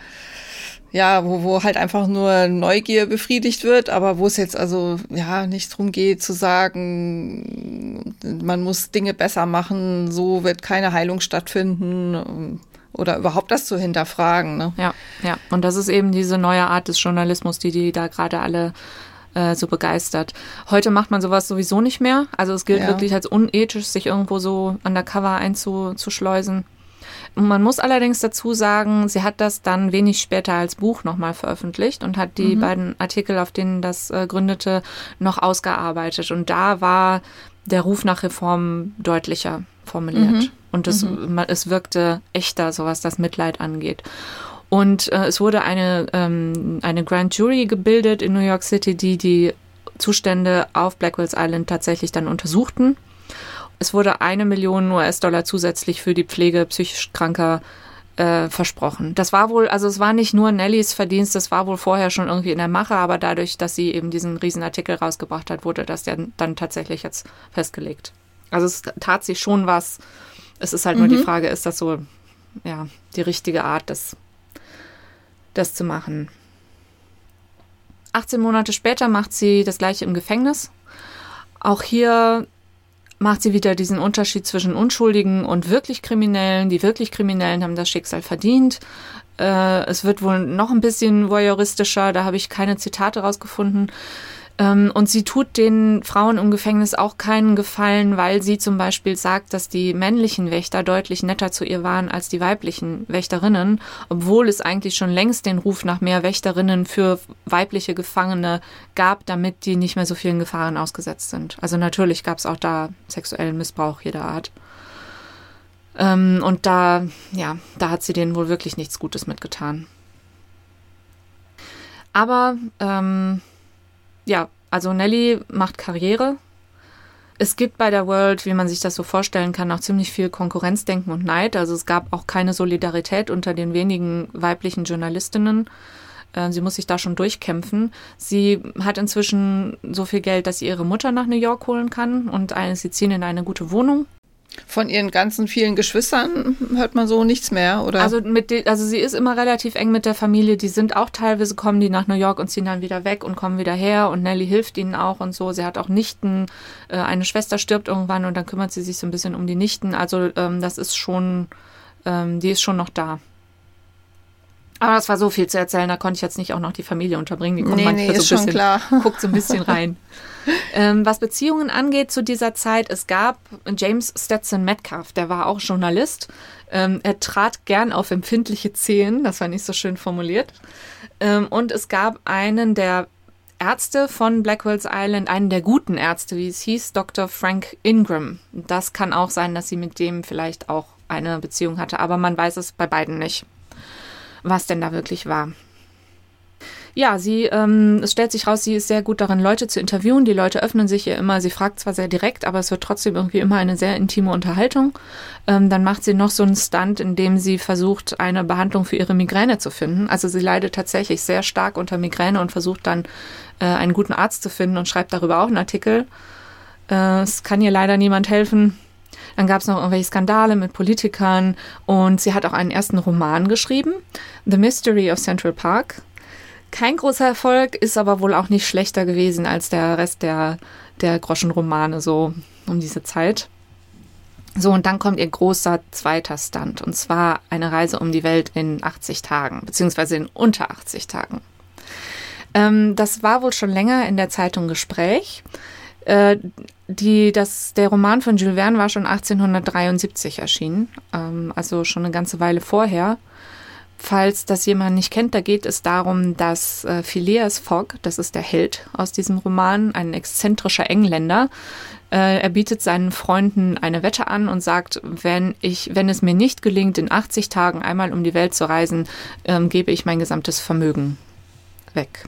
ja, wo, wo halt einfach nur Neugier befriedigt wird, aber wo es jetzt also ja nicht drum geht zu sagen, man muss Dinge besser machen, so wird keine Heilung stattfinden oder überhaupt das zu hinterfragen. Ne?
Ja, ja. Und das ist eben diese neue Art des Journalismus, die die da gerade alle äh, so begeistert. Heute macht man sowas sowieso nicht mehr. Also es gilt ja. wirklich als unethisch, sich irgendwo so undercover einzuschleusen. Man muss allerdings dazu sagen, sie hat das dann wenig später als Buch nochmal veröffentlicht und hat die mhm. beiden Artikel, auf denen das äh, gründete, noch ausgearbeitet. Und da war der Ruf nach Reform deutlicher formuliert. Mhm. Und es, mhm. es wirkte echter, so was das Mitleid angeht. Und äh, es wurde eine, ähm, eine Grand Jury gebildet in New York City, die die Zustände auf Blackwell's Island tatsächlich dann untersuchten. Es wurde eine Million US-Dollar zusätzlich für die Pflege psychisch Kranker äh, versprochen. Das war wohl, also es war nicht nur Nellys Verdienst, das war wohl vorher schon irgendwie in der Mache, aber dadurch, dass sie eben diesen Riesenartikel rausgebracht hat, wurde das ja dann tatsächlich jetzt festgelegt. Also es tat sich schon was. Es ist halt mhm. nur die mhm. Frage, ist das so, ja, die richtige Art, das, das zu machen. 18 Monate später macht sie das gleiche im Gefängnis. Auch hier macht sie wieder diesen Unterschied zwischen Unschuldigen und wirklich Kriminellen. Die wirklich Kriminellen haben das Schicksal verdient. Äh, es wird wohl noch ein bisschen voyeuristischer, da habe ich keine Zitate rausgefunden. Ähm, und sie tut den Frauen im Gefängnis auch keinen Gefallen, weil sie zum Beispiel sagt, dass die männlichen Wächter deutlich netter zu ihr waren als die weiblichen Wächterinnen, obwohl es eigentlich schon längst den Ruf nach mehr Wächterinnen für weibliche Gefangene gab, damit die nicht mehr so vielen Gefahren ausgesetzt sind. Also natürlich gab es auch da sexuellen Missbrauch jeder Art. Ähm, und da, ja, da hat sie denen wohl wirklich nichts Gutes mitgetan. Aber ähm, ja, also Nelly macht Karriere. Es gibt bei der World, wie man sich das so vorstellen kann, auch ziemlich viel Konkurrenzdenken und Neid. Also es gab auch keine Solidarität unter den wenigen weiblichen Journalistinnen. Äh, sie muss sich da schon durchkämpfen. Sie hat inzwischen so viel Geld, dass sie ihre Mutter nach New York holen kann und eine, sie ziehen in eine gute Wohnung.
Von ihren ganzen vielen Geschwistern hört man so nichts mehr, oder?
Also mit de, also sie ist immer relativ eng mit der Familie. Die sind auch teilweise kommen die nach New York und ziehen dann wieder weg und kommen wieder her und Nelly hilft ihnen auch und so. Sie hat auch Nichten. Äh, eine Schwester stirbt irgendwann und dann kümmert sie sich so ein bisschen um die Nichten. Also ähm, das ist schon, ähm, die ist schon noch da. Aber das war so viel zu erzählen, da konnte ich jetzt nicht auch noch die Familie unterbringen. Die kommt nee, manchmal nee, so ein bisschen, klar. guckt so ein bisschen rein. ähm, was Beziehungen angeht zu dieser Zeit, es gab James Stetson Metcalf, der war auch Journalist. Ähm, er trat gern auf empfindliche Zehen, das war nicht so schön formuliert. Ähm, und es gab einen der Ärzte von Blackwell's Island, einen der guten Ärzte, wie es hieß, Dr. Frank Ingram. Das kann auch sein, dass sie mit dem vielleicht auch eine Beziehung hatte, aber man weiß es bei beiden nicht. Was denn da wirklich war. Ja, sie, ähm, es stellt sich raus, sie ist sehr gut darin, Leute zu interviewen. Die Leute öffnen sich ihr immer. Sie fragt zwar sehr direkt, aber es wird trotzdem irgendwie immer eine sehr intime Unterhaltung. Ähm, dann macht sie noch so einen Stunt, in dem sie versucht, eine Behandlung für ihre Migräne zu finden. Also sie leidet tatsächlich sehr stark unter Migräne und versucht dann äh, einen guten Arzt zu finden und schreibt darüber auch einen Artikel. Äh, es kann ihr leider niemand helfen. Dann gab es noch irgendwelche Skandale mit Politikern und sie hat auch einen ersten Roman geschrieben, The Mystery of Central Park. Kein großer Erfolg, ist aber wohl auch nicht schlechter gewesen als der Rest der, der Groschenromane so um diese Zeit. So, und dann kommt ihr großer zweiter Stand, und zwar eine Reise um die Welt in 80 Tagen, beziehungsweise in unter 80 Tagen. Ähm, das war wohl schon länger in der Zeitung Gespräch. Äh, die, das, der Roman von Jules Verne war schon 1873 erschienen, ähm, also schon eine ganze Weile vorher. Falls das jemand nicht kennt, da geht es darum, dass äh, Phileas Fogg, das ist der Held aus diesem Roman, ein exzentrischer Engländer, äh, er bietet seinen Freunden eine Wette an und sagt, wenn ich, wenn es mir nicht gelingt, in 80 Tagen einmal um die Welt zu reisen, ähm, gebe ich mein gesamtes Vermögen weg.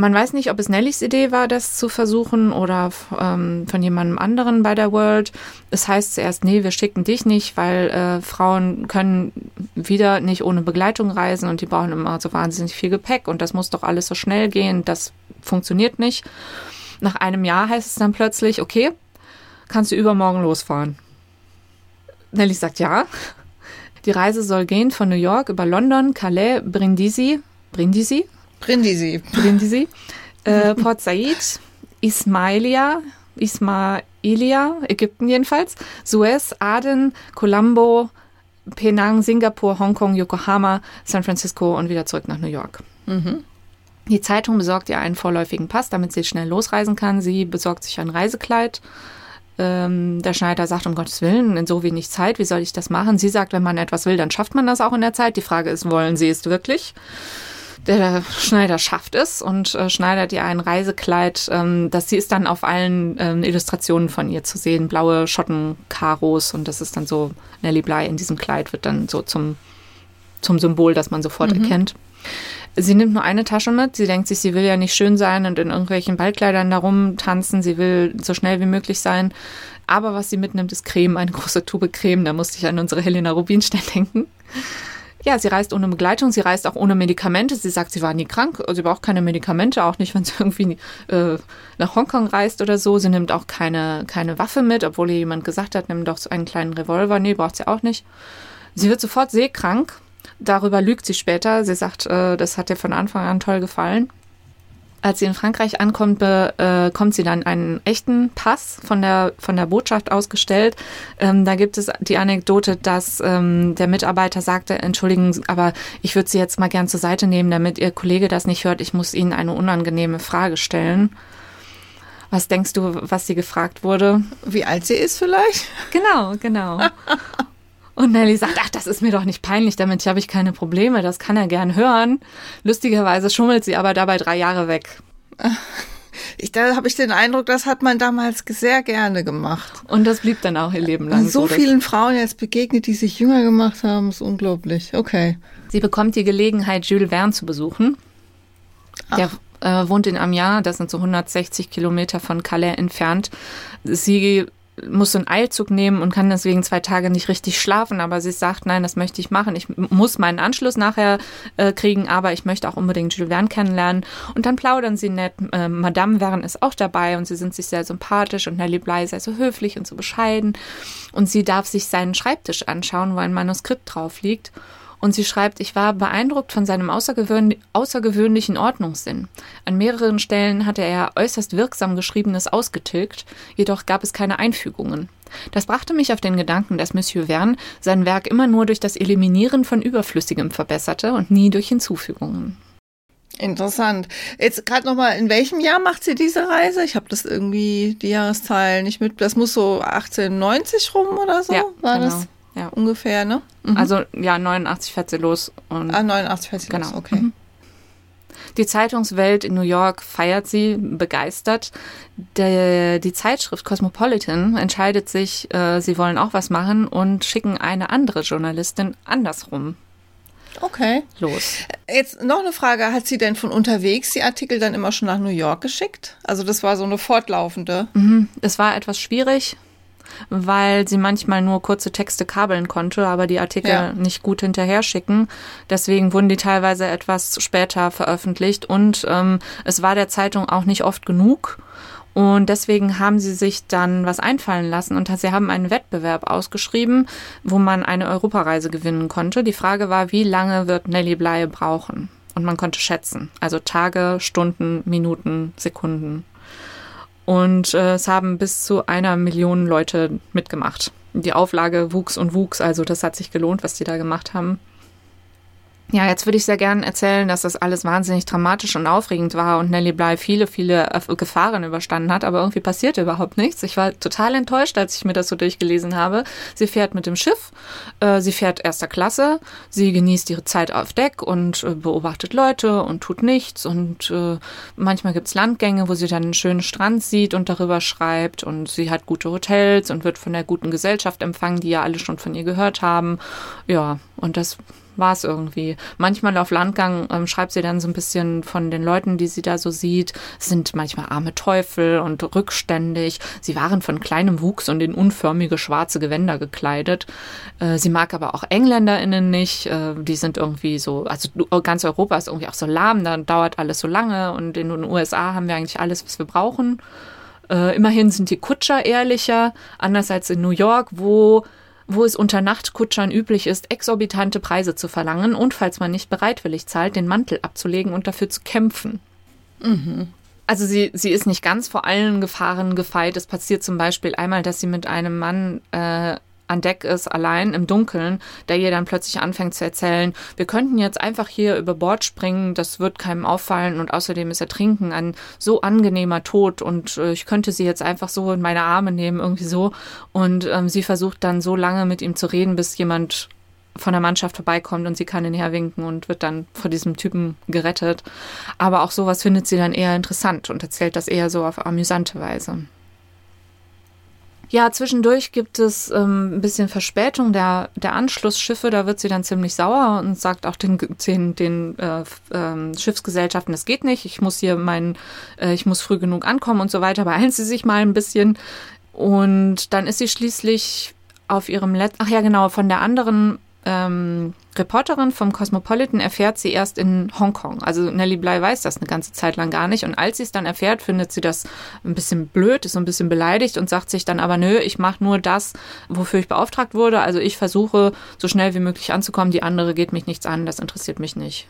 Man weiß nicht, ob es Nellys Idee war, das zu versuchen oder ähm, von jemandem anderen bei der World. Es heißt zuerst, nee, wir schicken dich nicht, weil äh, Frauen können wieder nicht ohne Begleitung reisen und die brauchen immer so wahnsinnig viel Gepäck und das muss doch alles so schnell gehen. Das funktioniert nicht. Nach einem Jahr heißt es dann plötzlich, okay, kannst du übermorgen losfahren. Nelly sagt ja. Die Reise soll gehen von New York über London, Calais, Brindisi, Brindisi,
Brindisi.
Brindisi. Äh, Port Said, Ismailia, Ismailia, Ägypten jedenfalls, Suez, Aden, Colombo, Penang, Singapur, Hongkong, Yokohama, San Francisco und wieder zurück nach New York. Mhm. Die Zeitung besorgt ihr einen vorläufigen Pass, damit sie schnell losreisen kann. Sie besorgt sich ein Reisekleid. Ähm, der Schneider sagt, um Gottes Willen, in so wenig Zeit, wie soll ich das machen? Sie sagt, wenn man etwas will, dann schafft man das auch in der Zeit. Die Frage ist, wollen Sie es wirklich? Der Schneider schafft es und äh, schneidert ihr ein Reisekleid. Ähm, das sie ist dann auf allen ähm, Illustrationen von ihr zu sehen, blaue Schottenkaros und das ist dann so Nelly Bly in diesem Kleid wird dann so zum zum Symbol, das man sofort mhm. erkennt. Sie nimmt nur eine Tasche mit. Sie denkt sich, sie will ja nicht schön sein und in irgendwelchen Ballkleidern darum tanzen. Sie will so schnell wie möglich sein. Aber was sie mitnimmt, ist Creme, eine große Tube Creme. Da musste ich an unsere Helena Rubinstein denken. Ja, sie reist ohne Begleitung, sie reist auch ohne Medikamente. Sie sagt, sie war nie krank, sie braucht keine Medikamente, auch nicht, wenn sie irgendwie äh, nach Hongkong reist oder so. Sie nimmt auch keine, keine Waffe mit, obwohl ihr jemand gesagt hat, nimm doch so einen kleinen Revolver. Nee, braucht sie auch nicht. Sie wird sofort seekrank. Darüber lügt sie später. Sie sagt, äh, das hat ihr von Anfang an toll gefallen. Als sie in Frankreich ankommt, bekommt äh, sie dann einen echten Pass von der, von der Botschaft ausgestellt. Ähm, da gibt es die Anekdote, dass ähm, der Mitarbeiter sagte, entschuldigen, aber ich würde Sie jetzt mal gern zur Seite nehmen, damit Ihr Kollege das nicht hört. Ich muss Ihnen eine unangenehme Frage stellen. Was denkst du, was sie gefragt wurde?
Wie alt sie ist vielleicht?
Genau, genau. Und Nelly sagt, ach, das ist mir doch nicht peinlich, damit habe ich keine Probleme, das kann er gern hören. Lustigerweise schummelt sie aber dabei drei Jahre weg.
Ich, da habe ich den Eindruck, das hat man damals sehr gerne gemacht.
Und das blieb dann auch ihr Leben lang.
So, so vielen Frauen jetzt begegnet, die sich jünger gemacht haben, ist unglaublich. Okay.
Sie bekommt die Gelegenheit, Jules Verne zu besuchen. Ach. Der äh, wohnt in Amiens, das sind so 160 Kilometer von Calais entfernt. Sie muss einen Eilzug nehmen und kann deswegen zwei Tage nicht richtig schlafen. Aber sie sagt, nein, das möchte ich machen. Ich muss meinen Anschluss nachher äh, kriegen, aber ich möchte auch unbedingt Jules Verne kennenlernen. Und dann plaudern sie nett. Äh, Madame Verne ist auch dabei und sie sind sich sehr sympathisch und Nelly Bly sei so höflich und so bescheiden. Und sie darf sich seinen Schreibtisch anschauen, wo ein Manuskript drauf liegt. Und sie schreibt, ich war beeindruckt von seinem außergewöhn außergewöhnlichen Ordnungssinn. An mehreren Stellen hatte er äußerst wirksam Geschriebenes ausgetilgt, jedoch gab es keine Einfügungen. Das brachte mich auf den Gedanken, dass Monsieur Verne sein Werk immer nur durch das Eliminieren von Überflüssigem verbesserte und nie durch Hinzufügungen.
Interessant. Jetzt gerade nochmal, in welchem Jahr macht sie diese Reise? Ich habe das irgendwie, die Jahreszahlen nicht mit. Das muss so 1890 rum oder so?
Ja,
war
genau.
das? Ja. Ungefähr, ne?
Mhm. Also ja, 89 fährt sie los.
Und ah, 89 fährt sie genau. los, okay. Mhm.
Die Zeitungswelt in New York feiert sie begeistert. Der, die Zeitschrift Cosmopolitan entscheidet sich, äh, sie wollen auch was machen und schicken eine andere Journalistin andersrum
Okay.
Los.
Jetzt noch eine Frage. Hat sie denn von unterwegs die Artikel dann immer schon nach New York geschickt? Also das war so eine fortlaufende.
Mhm. Es war etwas schwierig, weil sie manchmal nur kurze Texte kabeln konnte, aber die Artikel ja. nicht gut hinterher schicken. Deswegen wurden die teilweise etwas später veröffentlicht und ähm, es war der Zeitung auch nicht oft genug. Und deswegen haben sie sich dann was einfallen lassen und sie haben einen Wettbewerb ausgeschrieben, wo man eine Europareise gewinnen konnte. Die Frage war, wie lange wird Nelly Bly brauchen? Und man konnte schätzen. Also Tage, Stunden, Minuten, Sekunden. Und äh, es haben bis zu einer Million Leute mitgemacht. Die Auflage wuchs und wuchs, also das hat sich gelohnt, was die da gemacht haben. Ja, jetzt würde ich sehr gerne erzählen, dass das alles wahnsinnig dramatisch und aufregend war und Nelly Bly viele, viele Gefahren überstanden hat, aber irgendwie passierte überhaupt nichts. Ich war total enttäuscht, als ich mir das so durchgelesen habe. Sie fährt mit dem Schiff, äh, sie fährt erster Klasse, sie genießt ihre Zeit auf Deck und äh, beobachtet Leute und tut nichts und äh, manchmal gibt's Landgänge, wo sie dann einen schönen Strand sieht und darüber schreibt und sie hat gute Hotels und wird von der guten Gesellschaft empfangen, die ja alle schon von ihr gehört haben. Ja, und das war es irgendwie. Manchmal auf Landgang ähm, schreibt sie dann so ein bisschen von den Leuten, die sie da so sieht, sind manchmal arme Teufel und rückständig. Sie waren von kleinem Wuchs und in unförmige schwarze Gewänder gekleidet. Äh, sie mag aber auch EngländerInnen nicht. Äh, die sind irgendwie so, also ganz Europa ist irgendwie auch so lahm, dann dauert alles so lange und in den USA haben wir eigentlich alles, was wir brauchen. Äh, immerhin sind die Kutscher ehrlicher, anders als in New York, wo wo es unter Nachtkutschern üblich ist, exorbitante Preise zu verlangen und, falls man nicht bereitwillig zahlt, den Mantel abzulegen und dafür zu kämpfen. Mhm. Also sie, sie ist nicht ganz vor allen Gefahren gefeit. Es passiert zum Beispiel einmal, dass sie mit einem Mann äh, an Deck ist, allein im Dunkeln, der ihr dann plötzlich anfängt zu erzählen, wir könnten jetzt einfach hier über Bord springen, das wird keinem auffallen und außerdem ist Ertrinken ein so angenehmer Tod und äh, ich könnte sie jetzt einfach so in meine Arme nehmen, irgendwie so. Und ähm, sie versucht dann so lange mit ihm zu reden, bis jemand von der Mannschaft vorbeikommt und sie kann ihn herwinken und wird dann vor diesem Typen gerettet. Aber auch sowas findet sie dann eher interessant und erzählt das eher so auf amüsante Weise. Ja, zwischendurch gibt es ähm, ein bisschen Verspätung der, der Anschlussschiffe. Da wird sie dann ziemlich sauer und sagt auch den, den, den äh, äh, Schiffsgesellschaften, das geht nicht. Ich muss hier meinen, äh, ich muss früh genug ankommen und so weiter. Beeilen Sie sich mal ein bisschen. Und dann ist sie schließlich auf ihrem letzten, ach ja, genau, von der anderen ähm, Reporterin vom Cosmopolitan erfährt sie erst in Hongkong. Also Nellie Bly weiß das eine ganze Zeit lang gar nicht. Und als sie es dann erfährt, findet sie das ein bisschen blöd, ist so ein bisschen beleidigt und sagt sich dann aber, nö, ich mache nur das, wofür ich beauftragt wurde. Also ich versuche, so schnell wie möglich anzukommen. Die andere geht mich nichts an, das interessiert mich nicht.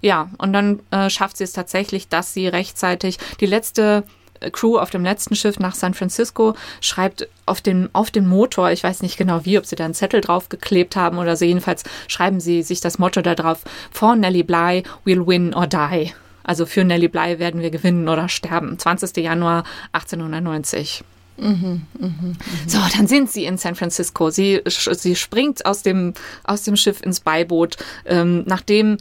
Ja, und dann äh, schafft sie es tatsächlich, dass sie rechtzeitig die letzte Crew auf dem letzten Schiff nach San Francisco schreibt auf den, auf den Motor, ich weiß nicht genau wie, ob sie da einen Zettel drauf geklebt haben oder so, jedenfalls schreiben sie sich das Motto da drauf, for Nelly Bly, we'll win or die. Also für Nelly Bly werden wir gewinnen oder sterben. 20. Januar 1890. Mhm, mh, mh. So, dann sind sie in San Francisco. Sie, sie springt aus dem, aus dem Schiff ins Beiboot, ähm, nachdem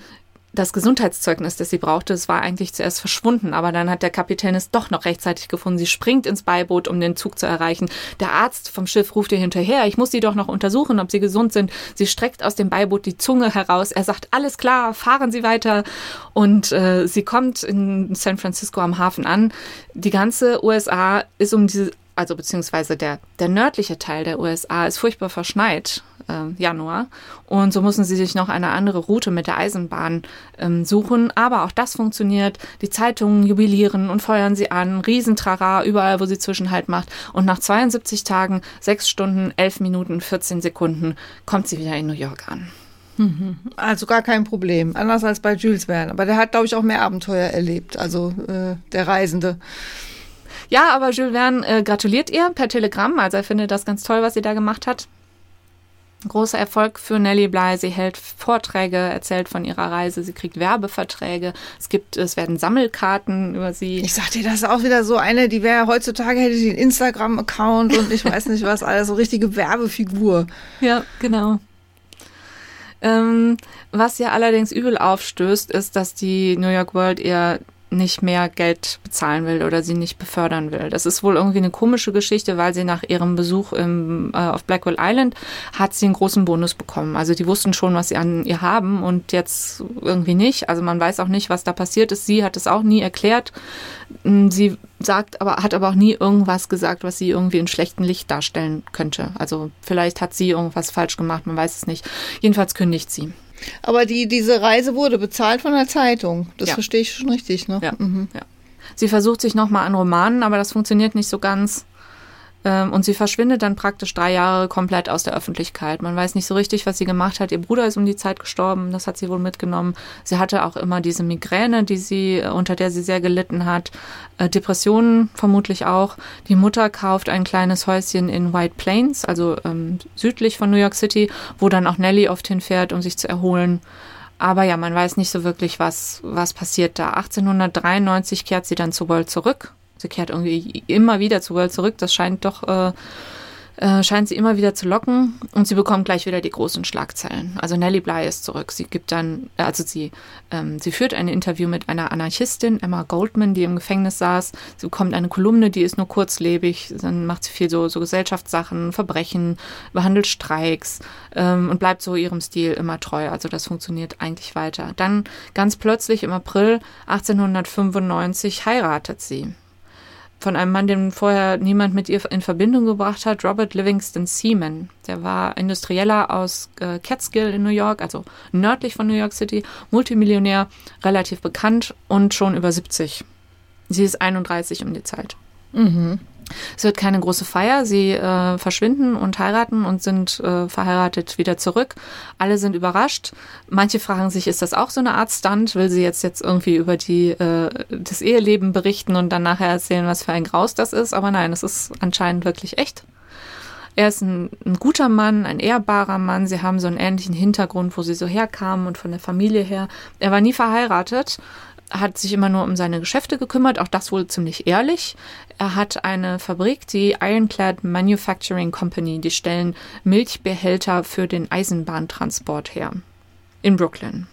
das Gesundheitszeugnis, das sie brauchte, es war eigentlich zuerst verschwunden, aber dann hat der Kapitän es doch noch rechtzeitig gefunden. Sie springt ins Beiboot, um den Zug zu erreichen. Der Arzt vom Schiff ruft ihr hinterher. Ich muss sie doch noch untersuchen, ob sie gesund sind. Sie streckt aus dem Beiboot die Zunge heraus. Er sagt, alles klar, fahren Sie weiter. Und äh, sie kommt in San Francisco am Hafen an. Die ganze USA ist um diese also beziehungsweise der, der nördliche Teil der USA ist furchtbar verschneit, äh, Januar. Und so müssen sie sich noch eine andere Route mit der Eisenbahn ähm, suchen. Aber auch das funktioniert. Die Zeitungen jubilieren und feuern sie an. Riesentrara überall, wo sie Zwischenhalt macht. Und nach 72 Tagen, 6 Stunden, 11 Minuten, 14 Sekunden kommt sie wieder in New York an.
Mhm. Also gar kein Problem. Anders als bei Jules Verne. Aber der hat, glaube ich, auch mehr Abenteuer erlebt. Also äh, der Reisende.
Ja, aber Jules Verne äh, gratuliert ihr per Telegramm. Also er findet das ganz toll, was sie da gemacht hat. Großer Erfolg für Nellie Bly. Sie hält Vorträge, erzählt von ihrer Reise. Sie kriegt Werbeverträge. Es gibt, es werden Sammelkarten über sie.
Ich sag dir, das ist auch wieder so eine, die wäre heutzutage hätte sie einen Instagram-Account und ich weiß nicht was alles, so richtige Werbefigur.
Ja, genau. Ähm, was ja allerdings übel aufstößt, ist, dass die New York World ihr nicht mehr Geld bezahlen will oder sie nicht befördern will. Das ist wohl irgendwie eine komische Geschichte, weil sie nach ihrem Besuch im, äh, auf Blackwell Island hat sie einen großen Bonus bekommen. Also die wussten schon, was sie an ihr haben und jetzt irgendwie nicht. Also man weiß auch nicht, was da passiert ist. Sie hat es auch nie erklärt. Mm, sie sagt aber, hat aber auch nie irgendwas gesagt, was sie irgendwie in schlechtem Licht darstellen könnte. Also vielleicht hat sie irgendwas falsch gemacht, man weiß es nicht. Jedenfalls kündigt sie.
Aber die, diese Reise wurde bezahlt von der Zeitung. Das ja. verstehe ich schon richtig, ne?
Ja. Mhm. ja. Sie versucht sich nochmal an Romanen, aber das funktioniert nicht so ganz. Ähm, und sie verschwindet dann praktisch drei Jahre komplett aus der Öffentlichkeit. Man weiß nicht so richtig, was sie gemacht hat. Ihr Bruder ist um die Zeit gestorben, das hat sie wohl mitgenommen. Sie hatte auch immer diese Migräne, die sie, äh, unter der sie sehr gelitten hat. Äh, Depressionen vermutlich auch. Die Mutter kauft ein kleines Häuschen in White Plains, also ähm, südlich von New York City, wo dann auch Nellie oft hinfährt, um sich zu erholen. Aber ja, man weiß nicht so wirklich, was, was passiert da. 1893 kehrt sie dann zu World zurück Sie kehrt irgendwie immer wieder zu World zurück. Das scheint doch, äh, äh, scheint sie immer wieder zu locken. Und sie bekommt gleich wieder die großen Schlagzeilen. Also Nellie Bly ist zurück. Sie gibt dann, äh, also sie, ähm, sie führt ein Interview mit einer Anarchistin, Emma Goldman, die im Gefängnis saß. Sie bekommt eine Kolumne, die ist nur kurzlebig. Dann macht sie viel so, so Gesellschaftssachen, Verbrechen, behandelt Streiks ähm, und bleibt so ihrem Stil immer treu. Also das funktioniert eigentlich weiter. Dann ganz plötzlich im April 1895 heiratet sie von einem Mann, den vorher niemand mit ihr in Verbindung gebracht hat, Robert Livingston Seaman. Der war Industrieller aus äh, Catskill in New York, also nördlich von New York City, Multimillionär, relativ bekannt und schon über 70. Sie ist 31 um die Zeit. Mhm. Es wird keine große Feier. Sie äh, verschwinden und heiraten und sind äh, verheiratet wieder zurück. Alle sind überrascht. Manche fragen sich, ist das auch so eine Art Stunt? Will sie jetzt jetzt irgendwie über die äh, das Eheleben berichten und dann nachher erzählen, was für ein Graus das ist? Aber nein, es ist anscheinend wirklich echt. Er ist ein, ein, guter Mann, ein ehrbarer Mann. Sie haben so einen ähnlichen Hintergrund, wo sie so herkamen und von der Familie her. Er war nie verheiratet, hat sich immer nur um seine Geschäfte gekümmert, auch das wohl ziemlich ehrlich. Er hat eine Fabrik, die Ironclad Manufacturing Company, die stellen Milchbehälter für den Eisenbahntransport her in Brooklyn.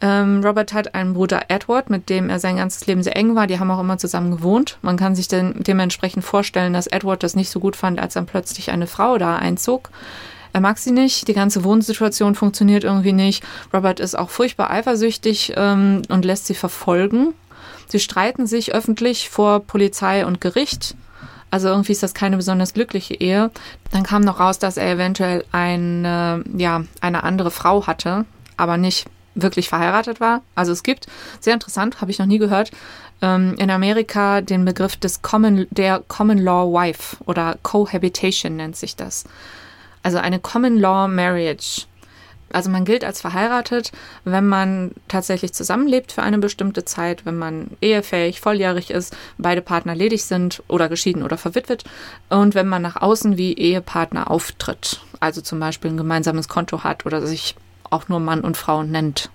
Ähm, Robert hat einen Bruder Edward, mit dem er sein ganzes Leben sehr eng war. Die haben auch immer zusammen gewohnt. Man kann sich dementsprechend vorstellen, dass Edward das nicht so gut fand, als dann plötzlich eine Frau da einzog. Er mag sie nicht, die ganze Wohnsituation funktioniert irgendwie nicht. Robert ist auch furchtbar eifersüchtig ähm, und lässt sie verfolgen. Sie streiten sich öffentlich vor Polizei und Gericht. Also irgendwie ist das keine besonders glückliche Ehe. Dann kam noch raus, dass er eventuell eine, ja, eine andere Frau hatte, aber nicht wirklich verheiratet war. Also es gibt, sehr interessant, habe ich noch nie gehört, ähm, in Amerika den Begriff des Common, der Common Law Wife oder Cohabitation nennt sich das. Also eine Common Law Marriage. Also man gilt als verheiratet, wenn man tatsächlich zusammenlebt für eine bestimmte Zeit, wenn man ehefähig, volljährig ist, beide Partner ledig sind oder geschieden oder verwitwet und wenn man nach außen wie Ehepartner auftritt. Also zum Beispiel ein gemeinsames Konto hat oder sich auch nur Mann und Frau nennt.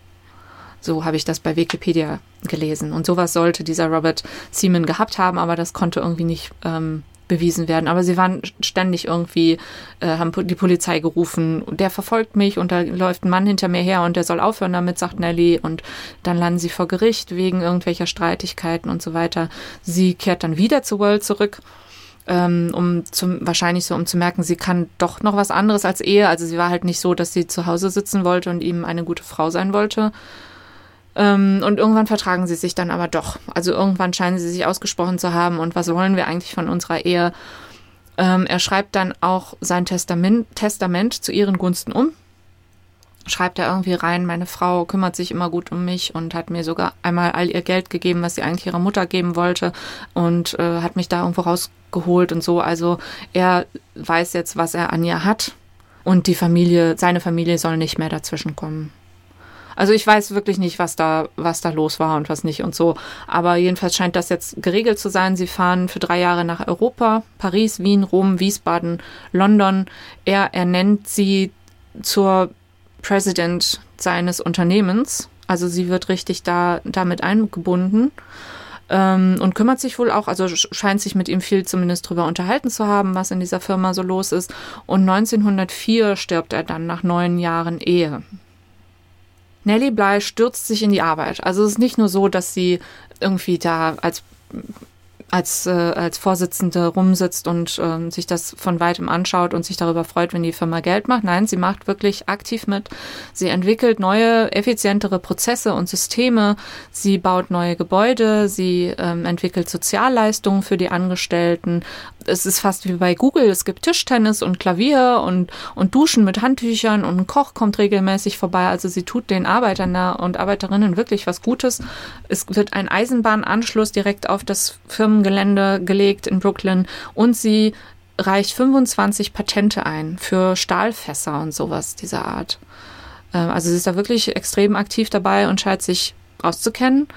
So habe ich das bei Wikipedia gelesen. Und sowas sollte dieser Robert Seaman gehabt haben, aber das konnte irgendwie nicht ähm, bewiesen werden. Aber sie waren ständig irgendwie, äh, haben die Polizei gerufen, der verfolgt mich und da läuft ein Mann hinter mir her und der soll aufhören damit, sagt Nelly. Und dann landen sie vor Gericht wegen irgendwelcher Streitigkeiten und so weiter. Sie kehrt dann wieder zu World zurück. Ähm, um zum, wahrscheinlich so, um zu merken, sie kann doch noch was anderes als Ehe. Also sie war halt nicht so, dass sie zu Hause sitzen wollte und ihm eine gute Frau sein wollte, und irgendwann vertragen sie sich dann aber doch. Also irgendwann scheinen sie sich ausgesprochen zu haben. Und was wollen wir eigentlich von unserer Ehe? Ähm, er schreibt dann auch sein Testament, Testament zu ihren Gunsten um. Schreibt er irgendwie rein, meine Frau kümmert sich immer gut um mich und hat mir sogar einmal all ihr Geld gegeben, was sie eigentlich ihrer Mutter geben wollte und äh, hat mich da irgendwo rausgeholt und so. Also er weiß jetzt, was er an ihr hat und die Familie, seine Familie soll nicht mehr dazwischen kommen. Also ich weiß wirklich nicht, was da, was da los war und was nicht und so. Aber jedenfalls scheint das jetzt geregelt zu sein. Sie fahren für drei Jahre nach Europa, Paris, Wien, Rom, Wiesbaden, London. Er ernennt sie zur President seines Unternehmens. Also sie wird richtig da damit eingebunden ähm, und kümmert sich wohl auch, also scheint sich mit ihm viel zumindest drüber unterhalten zu haben, was in dieser Firma so los ist. Und 1904 stirbt er dann nach neun Jahren Ehe. Nellie Bly stürzt sich in die Arbeit. Also es ist nicht nur so, dass sie irgendwie da als als, äh, als Vorsitzende rumsitzt und äh, sich das von weitem anschaut und sich darüber freut, wenn die Firma Geld macht. Nein, sie macht wirklich aktiv mit. Sie entwickelt neue, effizientere Prozesse und Systeme. Sie baut neue Gebäude. Sie ähm, entwickelt Sozialleistungen für die Angestellten. Es ist fast wie bei Google. Es gibt Tischtennis und Klavier und, und Duschen mit Handtüchern und ein Koch kommt regelmäßig vorbei. Also sie tut den Arbeitern und Arbeiterinnen wirklich was Gutes. Es wird ein Eisenbahnanschluss direkt auf das Firmen Gelände gelegt in Brooklyn und sie reicht 25 Patente ein für Stahlfässer und sowas dieser Art. Ähm, also sie ist da wirklich extrem aktiv dabei und scheint sich auszukennen.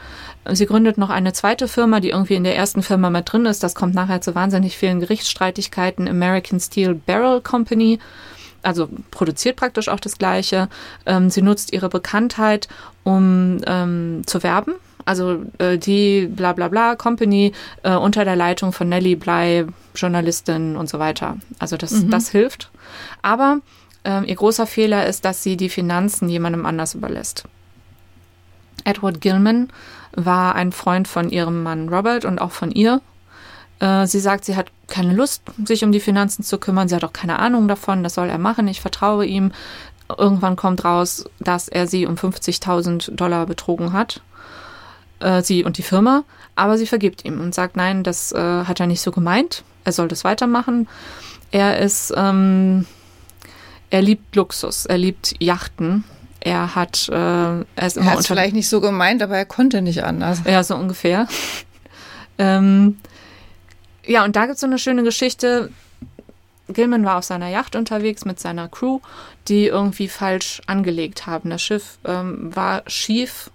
Sie gründet noch eine zweite Firma, die irgendwie in der ersten Firma mit drin ist. Das kommt nachher zu wahnsinnig vielen Gerichtsstreitigkeiten. American Steel Barrel Company. Also produziert praktisch auch das Gleiche. Ähm, sie nutzt ihre Bekanntheit, um ähm, zu werben also äh, die bla bla bla Company äh, unter der Leitung von Nelly Bly, Journalistin und so weiter. Also das, mhm. das hilft. Aber äh, ihr großer Fehler ist, dass sie die Finanzen jemandem anders überlässt. Edward Gilman war ein Freund von ihrem Mann Robert und auch von ihr. Äh, sie sagt, sie hat keine Lust, sich um die Finanzen zu kümmern. Sie hat auch keine Ahnung davon. Das soll er machen. Ich vertraue ihm. Irgendwann kommt raus, dass er sie um 50.000 Dollar betrogen hat äh, sie und die Firma, aber sie vergibt ihm und sagt, nein, das äh, hat er nicht so gemeint, er soll das weitermachen. Er ist, ähm, er liebt Luxus, er liebt Yachten. Er hat, äh, er ist immer
er hat vielleicht nicht so gemeint, aber er konnte nicht anders.
Ja, so ungefähr. ähm, ja, und da gibt es so eine schöne Geschichte. Gilman war auf seiner Yacht unterwegs mit seiner Crew, die irgendwie falsch angelegt haben. Das Schiff ähm, war schief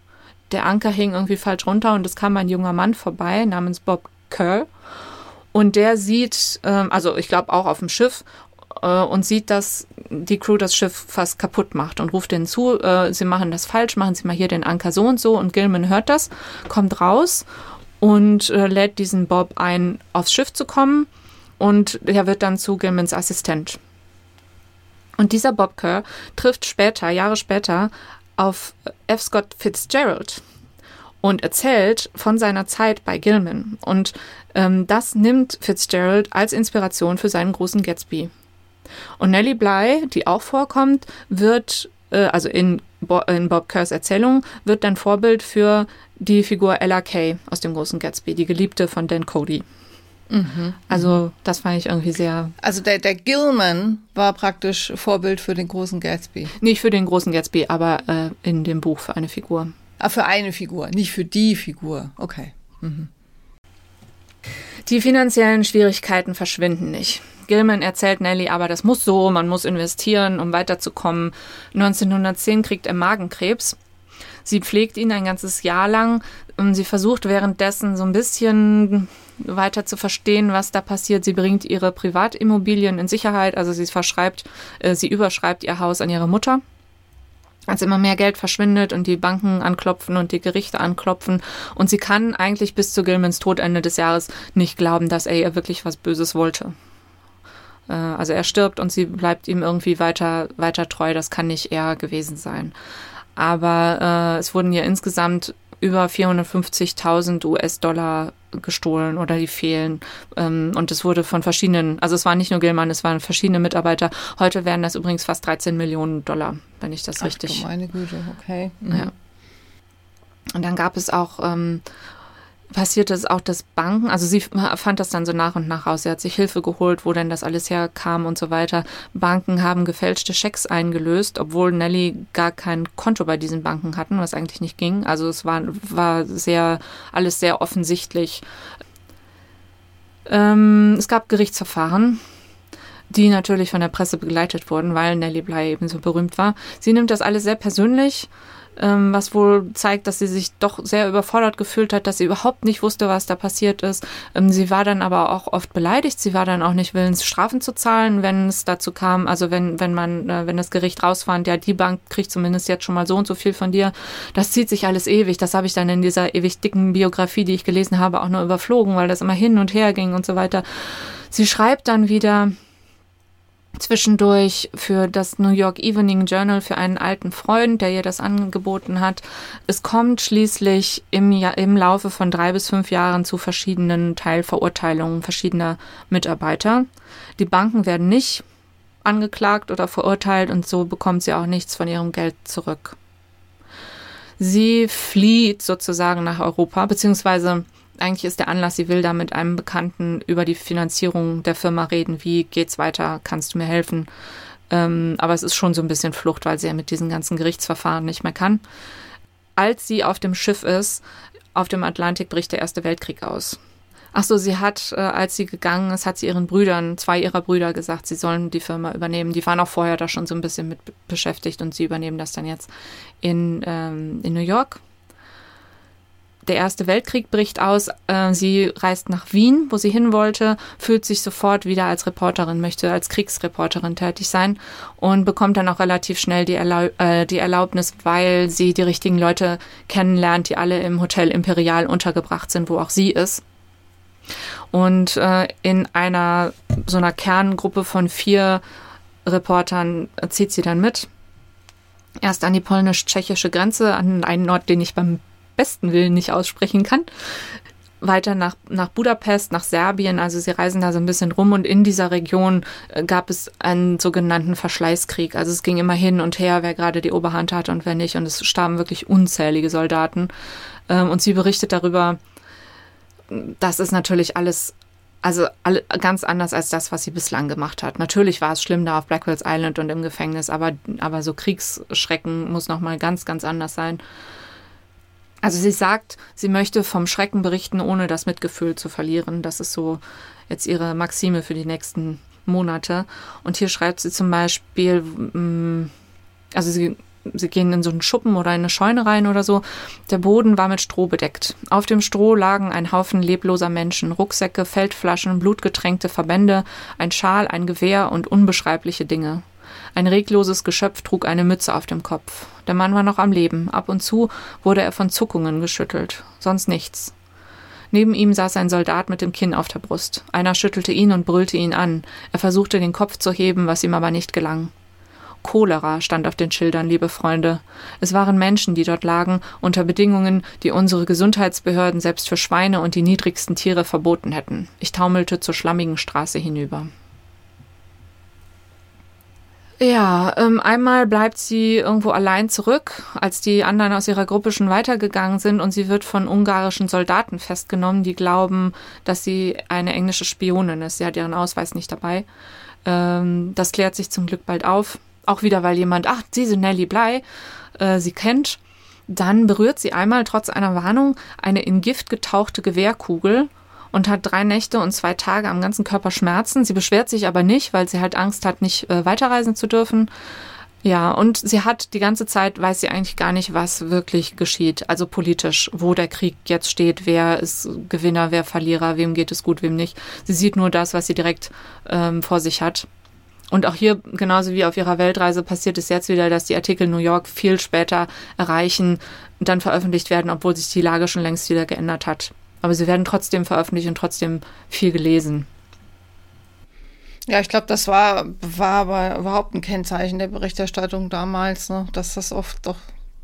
der Anker hing irgendwie falsch runter und es kam ein junger Mann vorbei namens Bob Kerr. Und der sieht, ähm, also ich glaube auch auf dem Schiff, äh, und sieht, dass die Crew das Schiff fast kaputt macht und ruft denen zu, äh, sie machen das falsch, machen sie mal hier den Anker so und so. Und Gilman hört das, kommt raus und äh, lädt diesen Bob ein, aufs Schiff zu kommen. Und er wird dann zu Gilmans Assistent. Und dieser Bob Kerr trifft später, Jahre später, auf F. Scott Fitzgerald und erzählt von seiner Zeit bei Gilman. Und ähm, das nimmt Fitzgerald als Inspiration für seinen großen Gatsby. Und Nellie Bly, die auch vorkommt, wird, äh, also in, Bo in Bob Kerrs Erzählung, wird dann Vorbild für die Figur Ella Kay aus dem großen Gatsby, die Geliebte von Dan Cody. Mhm. Also das fand ich irgendwie sehr.
Also der, der Gilman war praktisch Vorbild für den großen Gatsby.
Nicht für den großen Gatsby, aber äh, in dem Buch für eine Figur.
Ah, für eine Figur, nicht für die Figur. Okay. Mhm.
Die finanziellen Schwierigkeiten verschwinden nicht. Gilman erzählt Nelly aber, das muss so, man muss investieren, um weiterzukommen. 1910 kriegt er Magenkrebs. Sie pflegt ihn ein ganzes Jahr lang. Sie versucht währenddessen so ein bisschen weiter zu verstehen, was da passiert. Sie bringt ihre Privatimmobilien in Sicherheit, also sie verschreibt, äh, sie überschreibt ihr Haus an ihre Mutter. Als immer mehr Geld verschwindet und die Banken anklopfen und die Gerichte anklopfen. Und sie kann eigentlich bis zu Gilmans Tod Ende des Jahres nicht glauben, dass er ihr wirklich was Böses wollte. Äh, also er stirbt und sie bleibt ihm irgendwie weiter, weiter treu. Das kann nicht er gewesen sein. Aber äh, es wurden ja insgesamt über 450.000 US-Dollar gestohlen oder die fehlen. Ähm, und es wurde von verschiedenen, also es war nicht nur Gilman, es waren verschiedene Mitarbeiter. Heute wären das übrigens fast 13 Millionen Dollar, wenn ich das Ach, richtig.
meine Güte, okay.
Mhm. Ja. Und dann gab es auch ähm, passierte es auch, dass Banken, also sie fand das dann so nach und nach raus. Sie hat sich Hilfe geholt, wo denn das alles herkam und so weiter. Banken haben gefälschte Schecks eingelöst, obwohl Nelly gar kein Konto bei diesen Banken hatten, was eigentlich nicht ging. Also es war, war sehr, alles sehr offensichtlich. Ähm, es gab Gerichtsverfahren die natürlich von der Presse begleitet wurden, weil Nelly Bly eben so berühmt war. Sie nimmt das alles sehr persönlich ähm, was wohl zeigt, dass sie sich doch sehr überfordert gefühlt hat, dass sie überhaupt nicht wusste, was da passiert ist. Ähm, sie war dann aber auch oft beleidigt. Sie war dann auch nicht willens, Strafen zu zahlen, wenn es dazu kam. Also wenn, wenn man, äh, wenn das Gericht rausfand, ja, die Bank kriegt zumindest jetzt schon mal so und so viel von dir. Das zieht sich alles ewig. Das habe ich dann in dieser ewig dicken Biografie, die ich gelesen habe, auch nur überflogen, weil das immer hin und her ging und so weiter. Sie schreibt dann wieder, zwischendurch für das New York Evening Journal für einen alten Freund, der ihr das angeboten hat. Es kommt schließlich im, im Laufe von drei bis fünf Jahren zu verschiedenen Teilverurteilungen verschiedener Mitarbeiter. Die Banken werden nicht angeklagt oder verurteilt und so bekommt sie auch nichts von ihrem Geld zurück. Sie flieht sozusagen nach Europa, beziehungsweise eigentlich ist der Anlass, sie will da mit einem Bekannten über die Finanzierung der Firma reden. Wie geht's weiter? Kannst du mir helfen? Ähm, aber es ist schon so ein bisschen Flucht, weil sie ja mit diesen ganzen Gerichtsverfahren nicht mehr kann. Als sie auf dem Schiff ist, auf dem Atlantik bricht der Erste Weltkrieg aus. Ach so, sie hat, äh, als sie gegangen ist, hat sie ihren Brüdern, zwei ihrer Brüder gesagt, sie sollen die Firma übernehmen. Die waren auch vorher da schon so ein bisschen mit beschäftigt und sie übernehmen das dann jetzt in, ähm, in New York der Erste Weltkrieg bricht aus. Äh, sie reist nach Wien, wo sie hin wollte, fühlt sich sofort wieder als Reporterin, möchte als Kriegsreporterin tätig sein und bekommt dann auch relativ schnell die, Erlaub äh, die Erlaubnis, weil sie die richtigen Leute kennenlernt, die alle im Hotel Imperial untergebracht sind, wo auch sie ist. Und äh, in einer so einer Kerngruppe von vier Reportern zieht sie dann mit. Erst an die polnisch-tschechische Grenze, an einen Ort, den ich beim besten Willen nicht aussprechen kann. Weiter nach, nach Budapest, nach Serbien, also sie reisen da so ein bisschen rum und in dieser Region äh, gab es einen sogenannten Verschleißkrieg. Also es ging immer hin und her, wer gerade die Oberhand hatte und wer nicht. Und es starben wirklich unzählige Soldaten. Ähm, und sie berichtet darüber, das ist natürlich alles also alle, ganz anders als das, was sie bislang gemacht hat. Natürlich war es schlimm da auf Blackwell's Island und im Gefängnis, aber, aber so Kriegsschrecken muss nochmal ganz, ganz anders sein. Also sie sagt, sie möchte vom Schrecken berichten, ohne das Mitgefühl zu verlieren. Das ist so jetzt ihre Maxime für die nächsten Monate. Und hier schreibt sie zum Beispiel, mm, also sie, sie gehen in so einen Schuppen oder in eine Scheune rein oder so. Der Boden war mit Stroh bedeckt. Auf dem Stroh lagen ein Haufen lebloser Menschen, Rucksäcke, Feldflaschen, blutgetränkte Verbände, ein Schal, ein Gewehr und unbeschreibliche Dinge. Ein regloses Geschöpf trug eine Mütze auf dem Kopf. Der Mann war noch am Leben. Ab und zu wurde er von Zuckungen geschüttelt. Sonst nichts. Neben ihm saß ein Soldat mit dem Kinn auf der Brust. Einer schüttelte ihn und brüllte ihn an. Er versuchte den Kopf zu heben, was ihm aber nicht gelang. Cholera stand auf den Schildern, liebe Freunde. Es waren Menschen, die dort lagen, unter Bedingungen, die unsere Gesundheitsbehörden selbst für Schweine und die niedrigsten Tiere verboten hätten. Ich taumelte zur schlammigen Straße hinüber. Ja, ähm, einmal bleibt sie irgendwo allein zurück, als die anderen aus ihrer Gruppe schon weitergegangen sind und sie wird von ungarischen Soldaten festgenommen, die glauben, dass sie eine englische Spionin ist. Sie hat ihren Ausweis nicht dabei. Ähm, das klärt sich zum Glück bald auf. Auch wieder, weil jemand, ach, sie sind Nelly Bly, äh, sie kennt. Dann berührt sie einmal trotz einer Warnung eine in Gift getauchte Gewehrkugel und hat drei Nächte und zwei Tage am ganzen Körper Schmerzen. Sie beschwert sich aber nicht, weil sie halt Angst hat, nicht äh, weiterreisen zu dürfen. Ja, und sie hat die ganze Zeit, weiß sie eigentlich gar nicht, was wirklich geschieht. Also politisch, wo der Krieg jetzt steht, wer ist Gewinner, wer Verlierer, wem geht es gut, wem nicht. Sie sieht nur das, was sie direkt ähm, vor sich hat. Und auch hier, genauso wie auf ihrer Weltreise, passiert es jetzt wieder, dass die Artikel New York viel später erreichen dann veröffentlicht werden, obwohl sich die Lage schon längst wieder geändert hat. Aber sie werden trotzdem veröffentlicht und trotzdem viel gelesen.
Ja, ich glaube, das war, war aber überhaupt ein Kennzeichen der Berichterstattung damals, ne? dass das oft doch,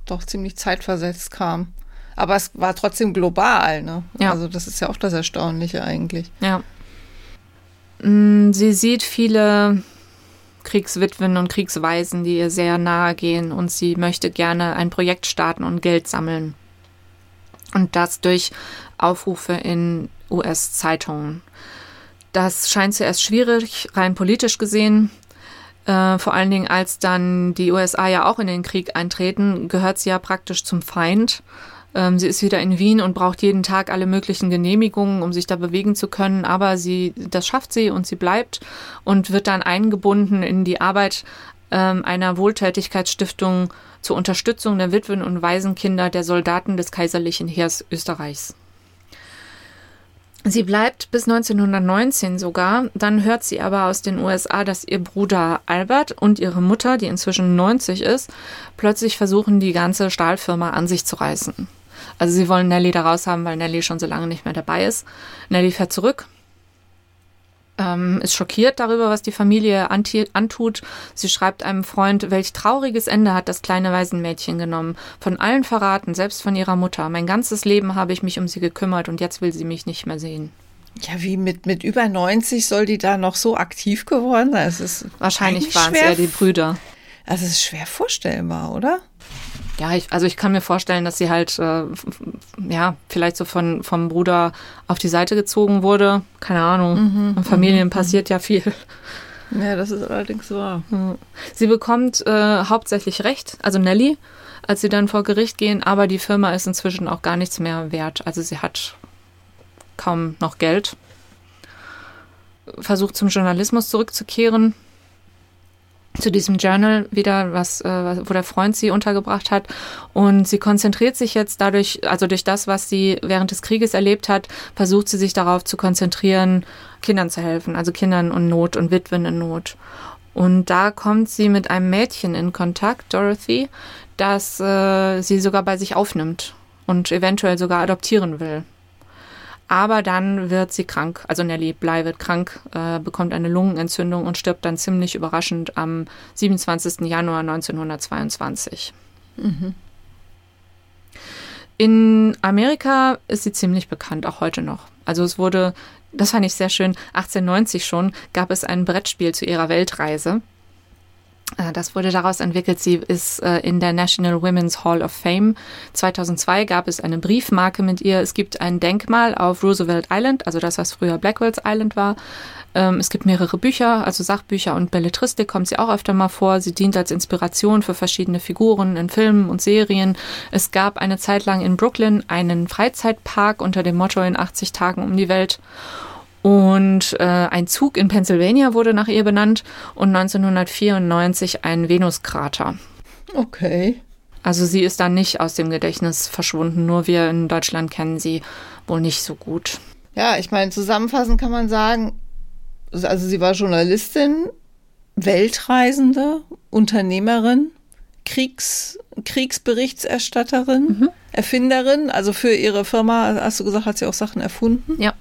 doch ziemlich zeitversetzt kam. Aber es war trotzdem global, ne? Ja. Also das ist ja auch das Erstaunliche eigentlich.
Ja. Mm, sie sieht viele Kriegswitwen und Kriegsweisen, die ihr sehr nahe gehen und sie möchte gerne ein Projekt starten und Geld sammeln. Und das durch Aufrufe in US-Zeitungen. Das scheint zuerst schwierig, rein politisch gesehen. Äh, vor allen Dingen, als dann die USA ja auch in den Krieg eintreten, gehört sie ja praktisch zum Feind. Ähm, sie ist wieder in Wien und braucht jeden Tag alle möglichen Genehmigungen, um sich da bewegen zu können. Aber sie, das schafft sie und sie bleibt und wird dann eingebunden in die Arbeit ähm, einer Wohltätigkeitsstiftung zur Unterstützung der Witwen und Waisenkinder der Soldaten des Kaiserlichen Heers Österreichs. Sie bleibt bis 1919 sogar. Dann hört sie aber aus den USA, dass ihr Bruder Albert und ihre Mutter, die inzwischen 90 ist, plötzlich versuchen, die ganze Stahlfirma an sich zu reißen. Also sie wollen Nelly da raus haben, weil Nelly schon so lange nicht mehr dabei ist. Nelly fährt zurück ähm, ist schockiert darüber, was die Familie antut. Sie schreibt einem Freund, welch trauriges Ende hat das kleine Waisenmädchen genommen. Von allen verraten, selbst von ihrer Mutter. Mein ganzes Leben habe ich mich um sie gekümmert und jetzt will sie mich nicht mehr sehen.
Ja, wie mit, mit über 90 soll die da noch so aktiv geworden sein?
Wahrscheinlich waren es eher die Brüder.
Also es ist schwer vorstellbar, oder?
Ja, ich, also ich kann mir vorstellen, dass sie halt, äh, ja, vielleicht so von, vom Bruder auf die Seite gezogen wurde. Keine Ahnung. Mhm, In Familien mhm. passiert ja viel.
Ja, das ist allerdings wahr.
Sie bekommt äh, hauptsächlich Recht, also Nelly, als sie dann vor Gericht gehen, aber die Firma ist inzwischen auch gar nichts mehr wert. Also sie hat kaum noch Geld. Versucht zum Journalismus zurückzukehren, zu diesem Journal wieder, was, äh, wo der Freund sie untergebracht hat. Und sie konzentriert sich jetzt dadurch, also durch das, was sie während des Krieges erlebt hat, versucht sie sich darauf zu konzentrieren, Kindern zu helfen, also Kindern in Not und Witwen in Not. Und da kommt sie mit einem Mädchen in Kontakt, Dorothy, das äh, sie sogar bei sich aufnimmt und eventuell sogar adoptieren will. Aber dann wird sie krank. Also Nellie Bly wird krank, äh, bekommt eine Lungenentzündung und stirbt dann ziemlich überraschend am 27. Januar 1922. Mhm. In Amerika ist sie ziemlich bekannt, auch heute noch. Also es wurde, das fand ich sehr schön, 1890 schon gab es ein Brettspiel zu ihrer Weltreise. Äh, das wurde daraus entwickelt. Sie ist äh, in der National Women's Hall of Fame. 2002 gab es eine Briefmarke mit ihr. Es gibt ein Denkmal auf Roosevelt Island, also das, was früher Blackwell's Island war. Ähm, es gibt mehrere Bücher, also Sachbücher und Belletristik kommt sie auch öfter mal vor. Sie dient als Inspiration für verschiedene Figuren in Filmen und Serien. Es gab eine Zeit lang in Brooklyn einen Freizeitpark unter dem Motto in 80 Tagen um die Welt. Und äh, ein Zug in Pennsylvania wurde nach ihr benannt und 1994 ein Venuskrater.
Okay.
Also sie ist dann nicht aus dem Gedächtnis verschwunden, nur wir in Deutschland kennen sie wohl nicht so gut.
Ja, ich meine, zusammenfassend kann man sagen, also sie war Journalistin, Weltreisende, Unternehmerin, Kriegs, Kriegsberichterstatterin, mhm. Erfinderin, also für ihre Firma, hast du gesagt, hat sie auch Sachen erfunden.
Ja.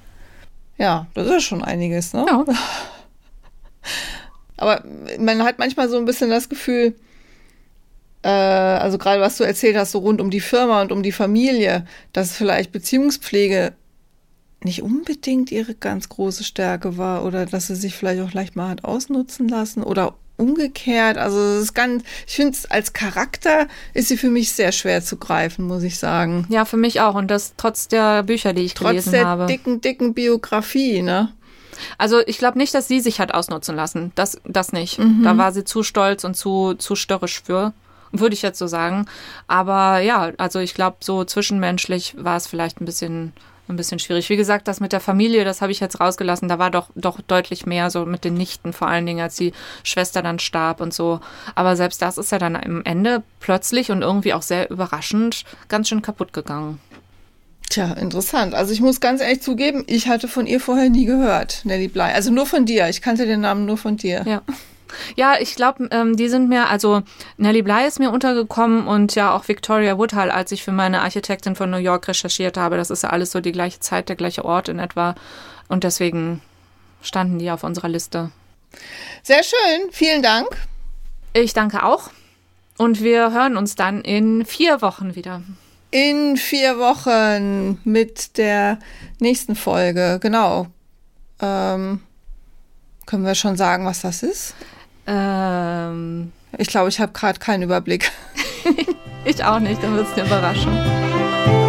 Ja, das ist schon einiges, ne? Ja. Aber man hat manchmal so ein bisschen das Gefühl, äh, also gerade was du erzählt hast, so rund um die Firma und um die Familie, dass vielleicht Beziehungspflege nicht unbedingt ihre ganz große Stärke war oder dass sie sich vielleicht auch leicht mal hat ausnutzen lassen oder umgekehrt. Also es ist ganz, ich finde als Charakter ist sie für mich sehr schwer zu greifen, muss ich sagen.
Ja, für mich auch. Und das trotz der Bücher, die ich trotz gelesen habe.
Trotz der dicken, dicken Biografie, ne?
Also ich glaube nicht, dass sie sich hat ausnutzen lassen. Das, das nicht. Mhm. Da war sie zu stolz und zu, zu störrisch für. Würde ich jetzt so sagen. Aber ja, also ich glaube, so zwischenmenschlich war es vielleicht ein bisschen ein bisschen schwierig. Wie gesagt, das mit der Familie, das habe ich jetzt rausgelassen. Da war doch, doch deutlich mehr so mit den Nichten, vor allen Dingen, als die Schwester dann starb und so. Aber selbst das ist ja dann am Ende plötzlich und irgendwie auch sehr überraschend ganz schön kaputt gegangen.
Tja, interessant. Also ich muss ganz ehrlich zugeben, ich hatte von ihr vorher nie gehört, Nelly Bly. Also nur von dir. Ich kannte den Namen nur von dir.
Ja. Ja, ich glaube, ähm, die sind mir, also Nellie Bly ist mir untergekommen und ja auch Victoria Woodhull, als ich für meine Architektin von New York recherchiert habe. Das ist ja alles so die gleiche Zeit, der gleiche Ort in etwa. Und deswegen standen die auf unserer Liste.
Sehr schön, vielen Dank.
Ich danke auch. Und wir hören uns dann in vier Wochen wieder.
In vier Wochen mit der nächsten Folge, genau. Ähm, können wir schon sagen, was das ist? Ähm, ich glaube, ich habe gerade keinen Überblick.
ich auch nicht, dann wird es eine Überraschung.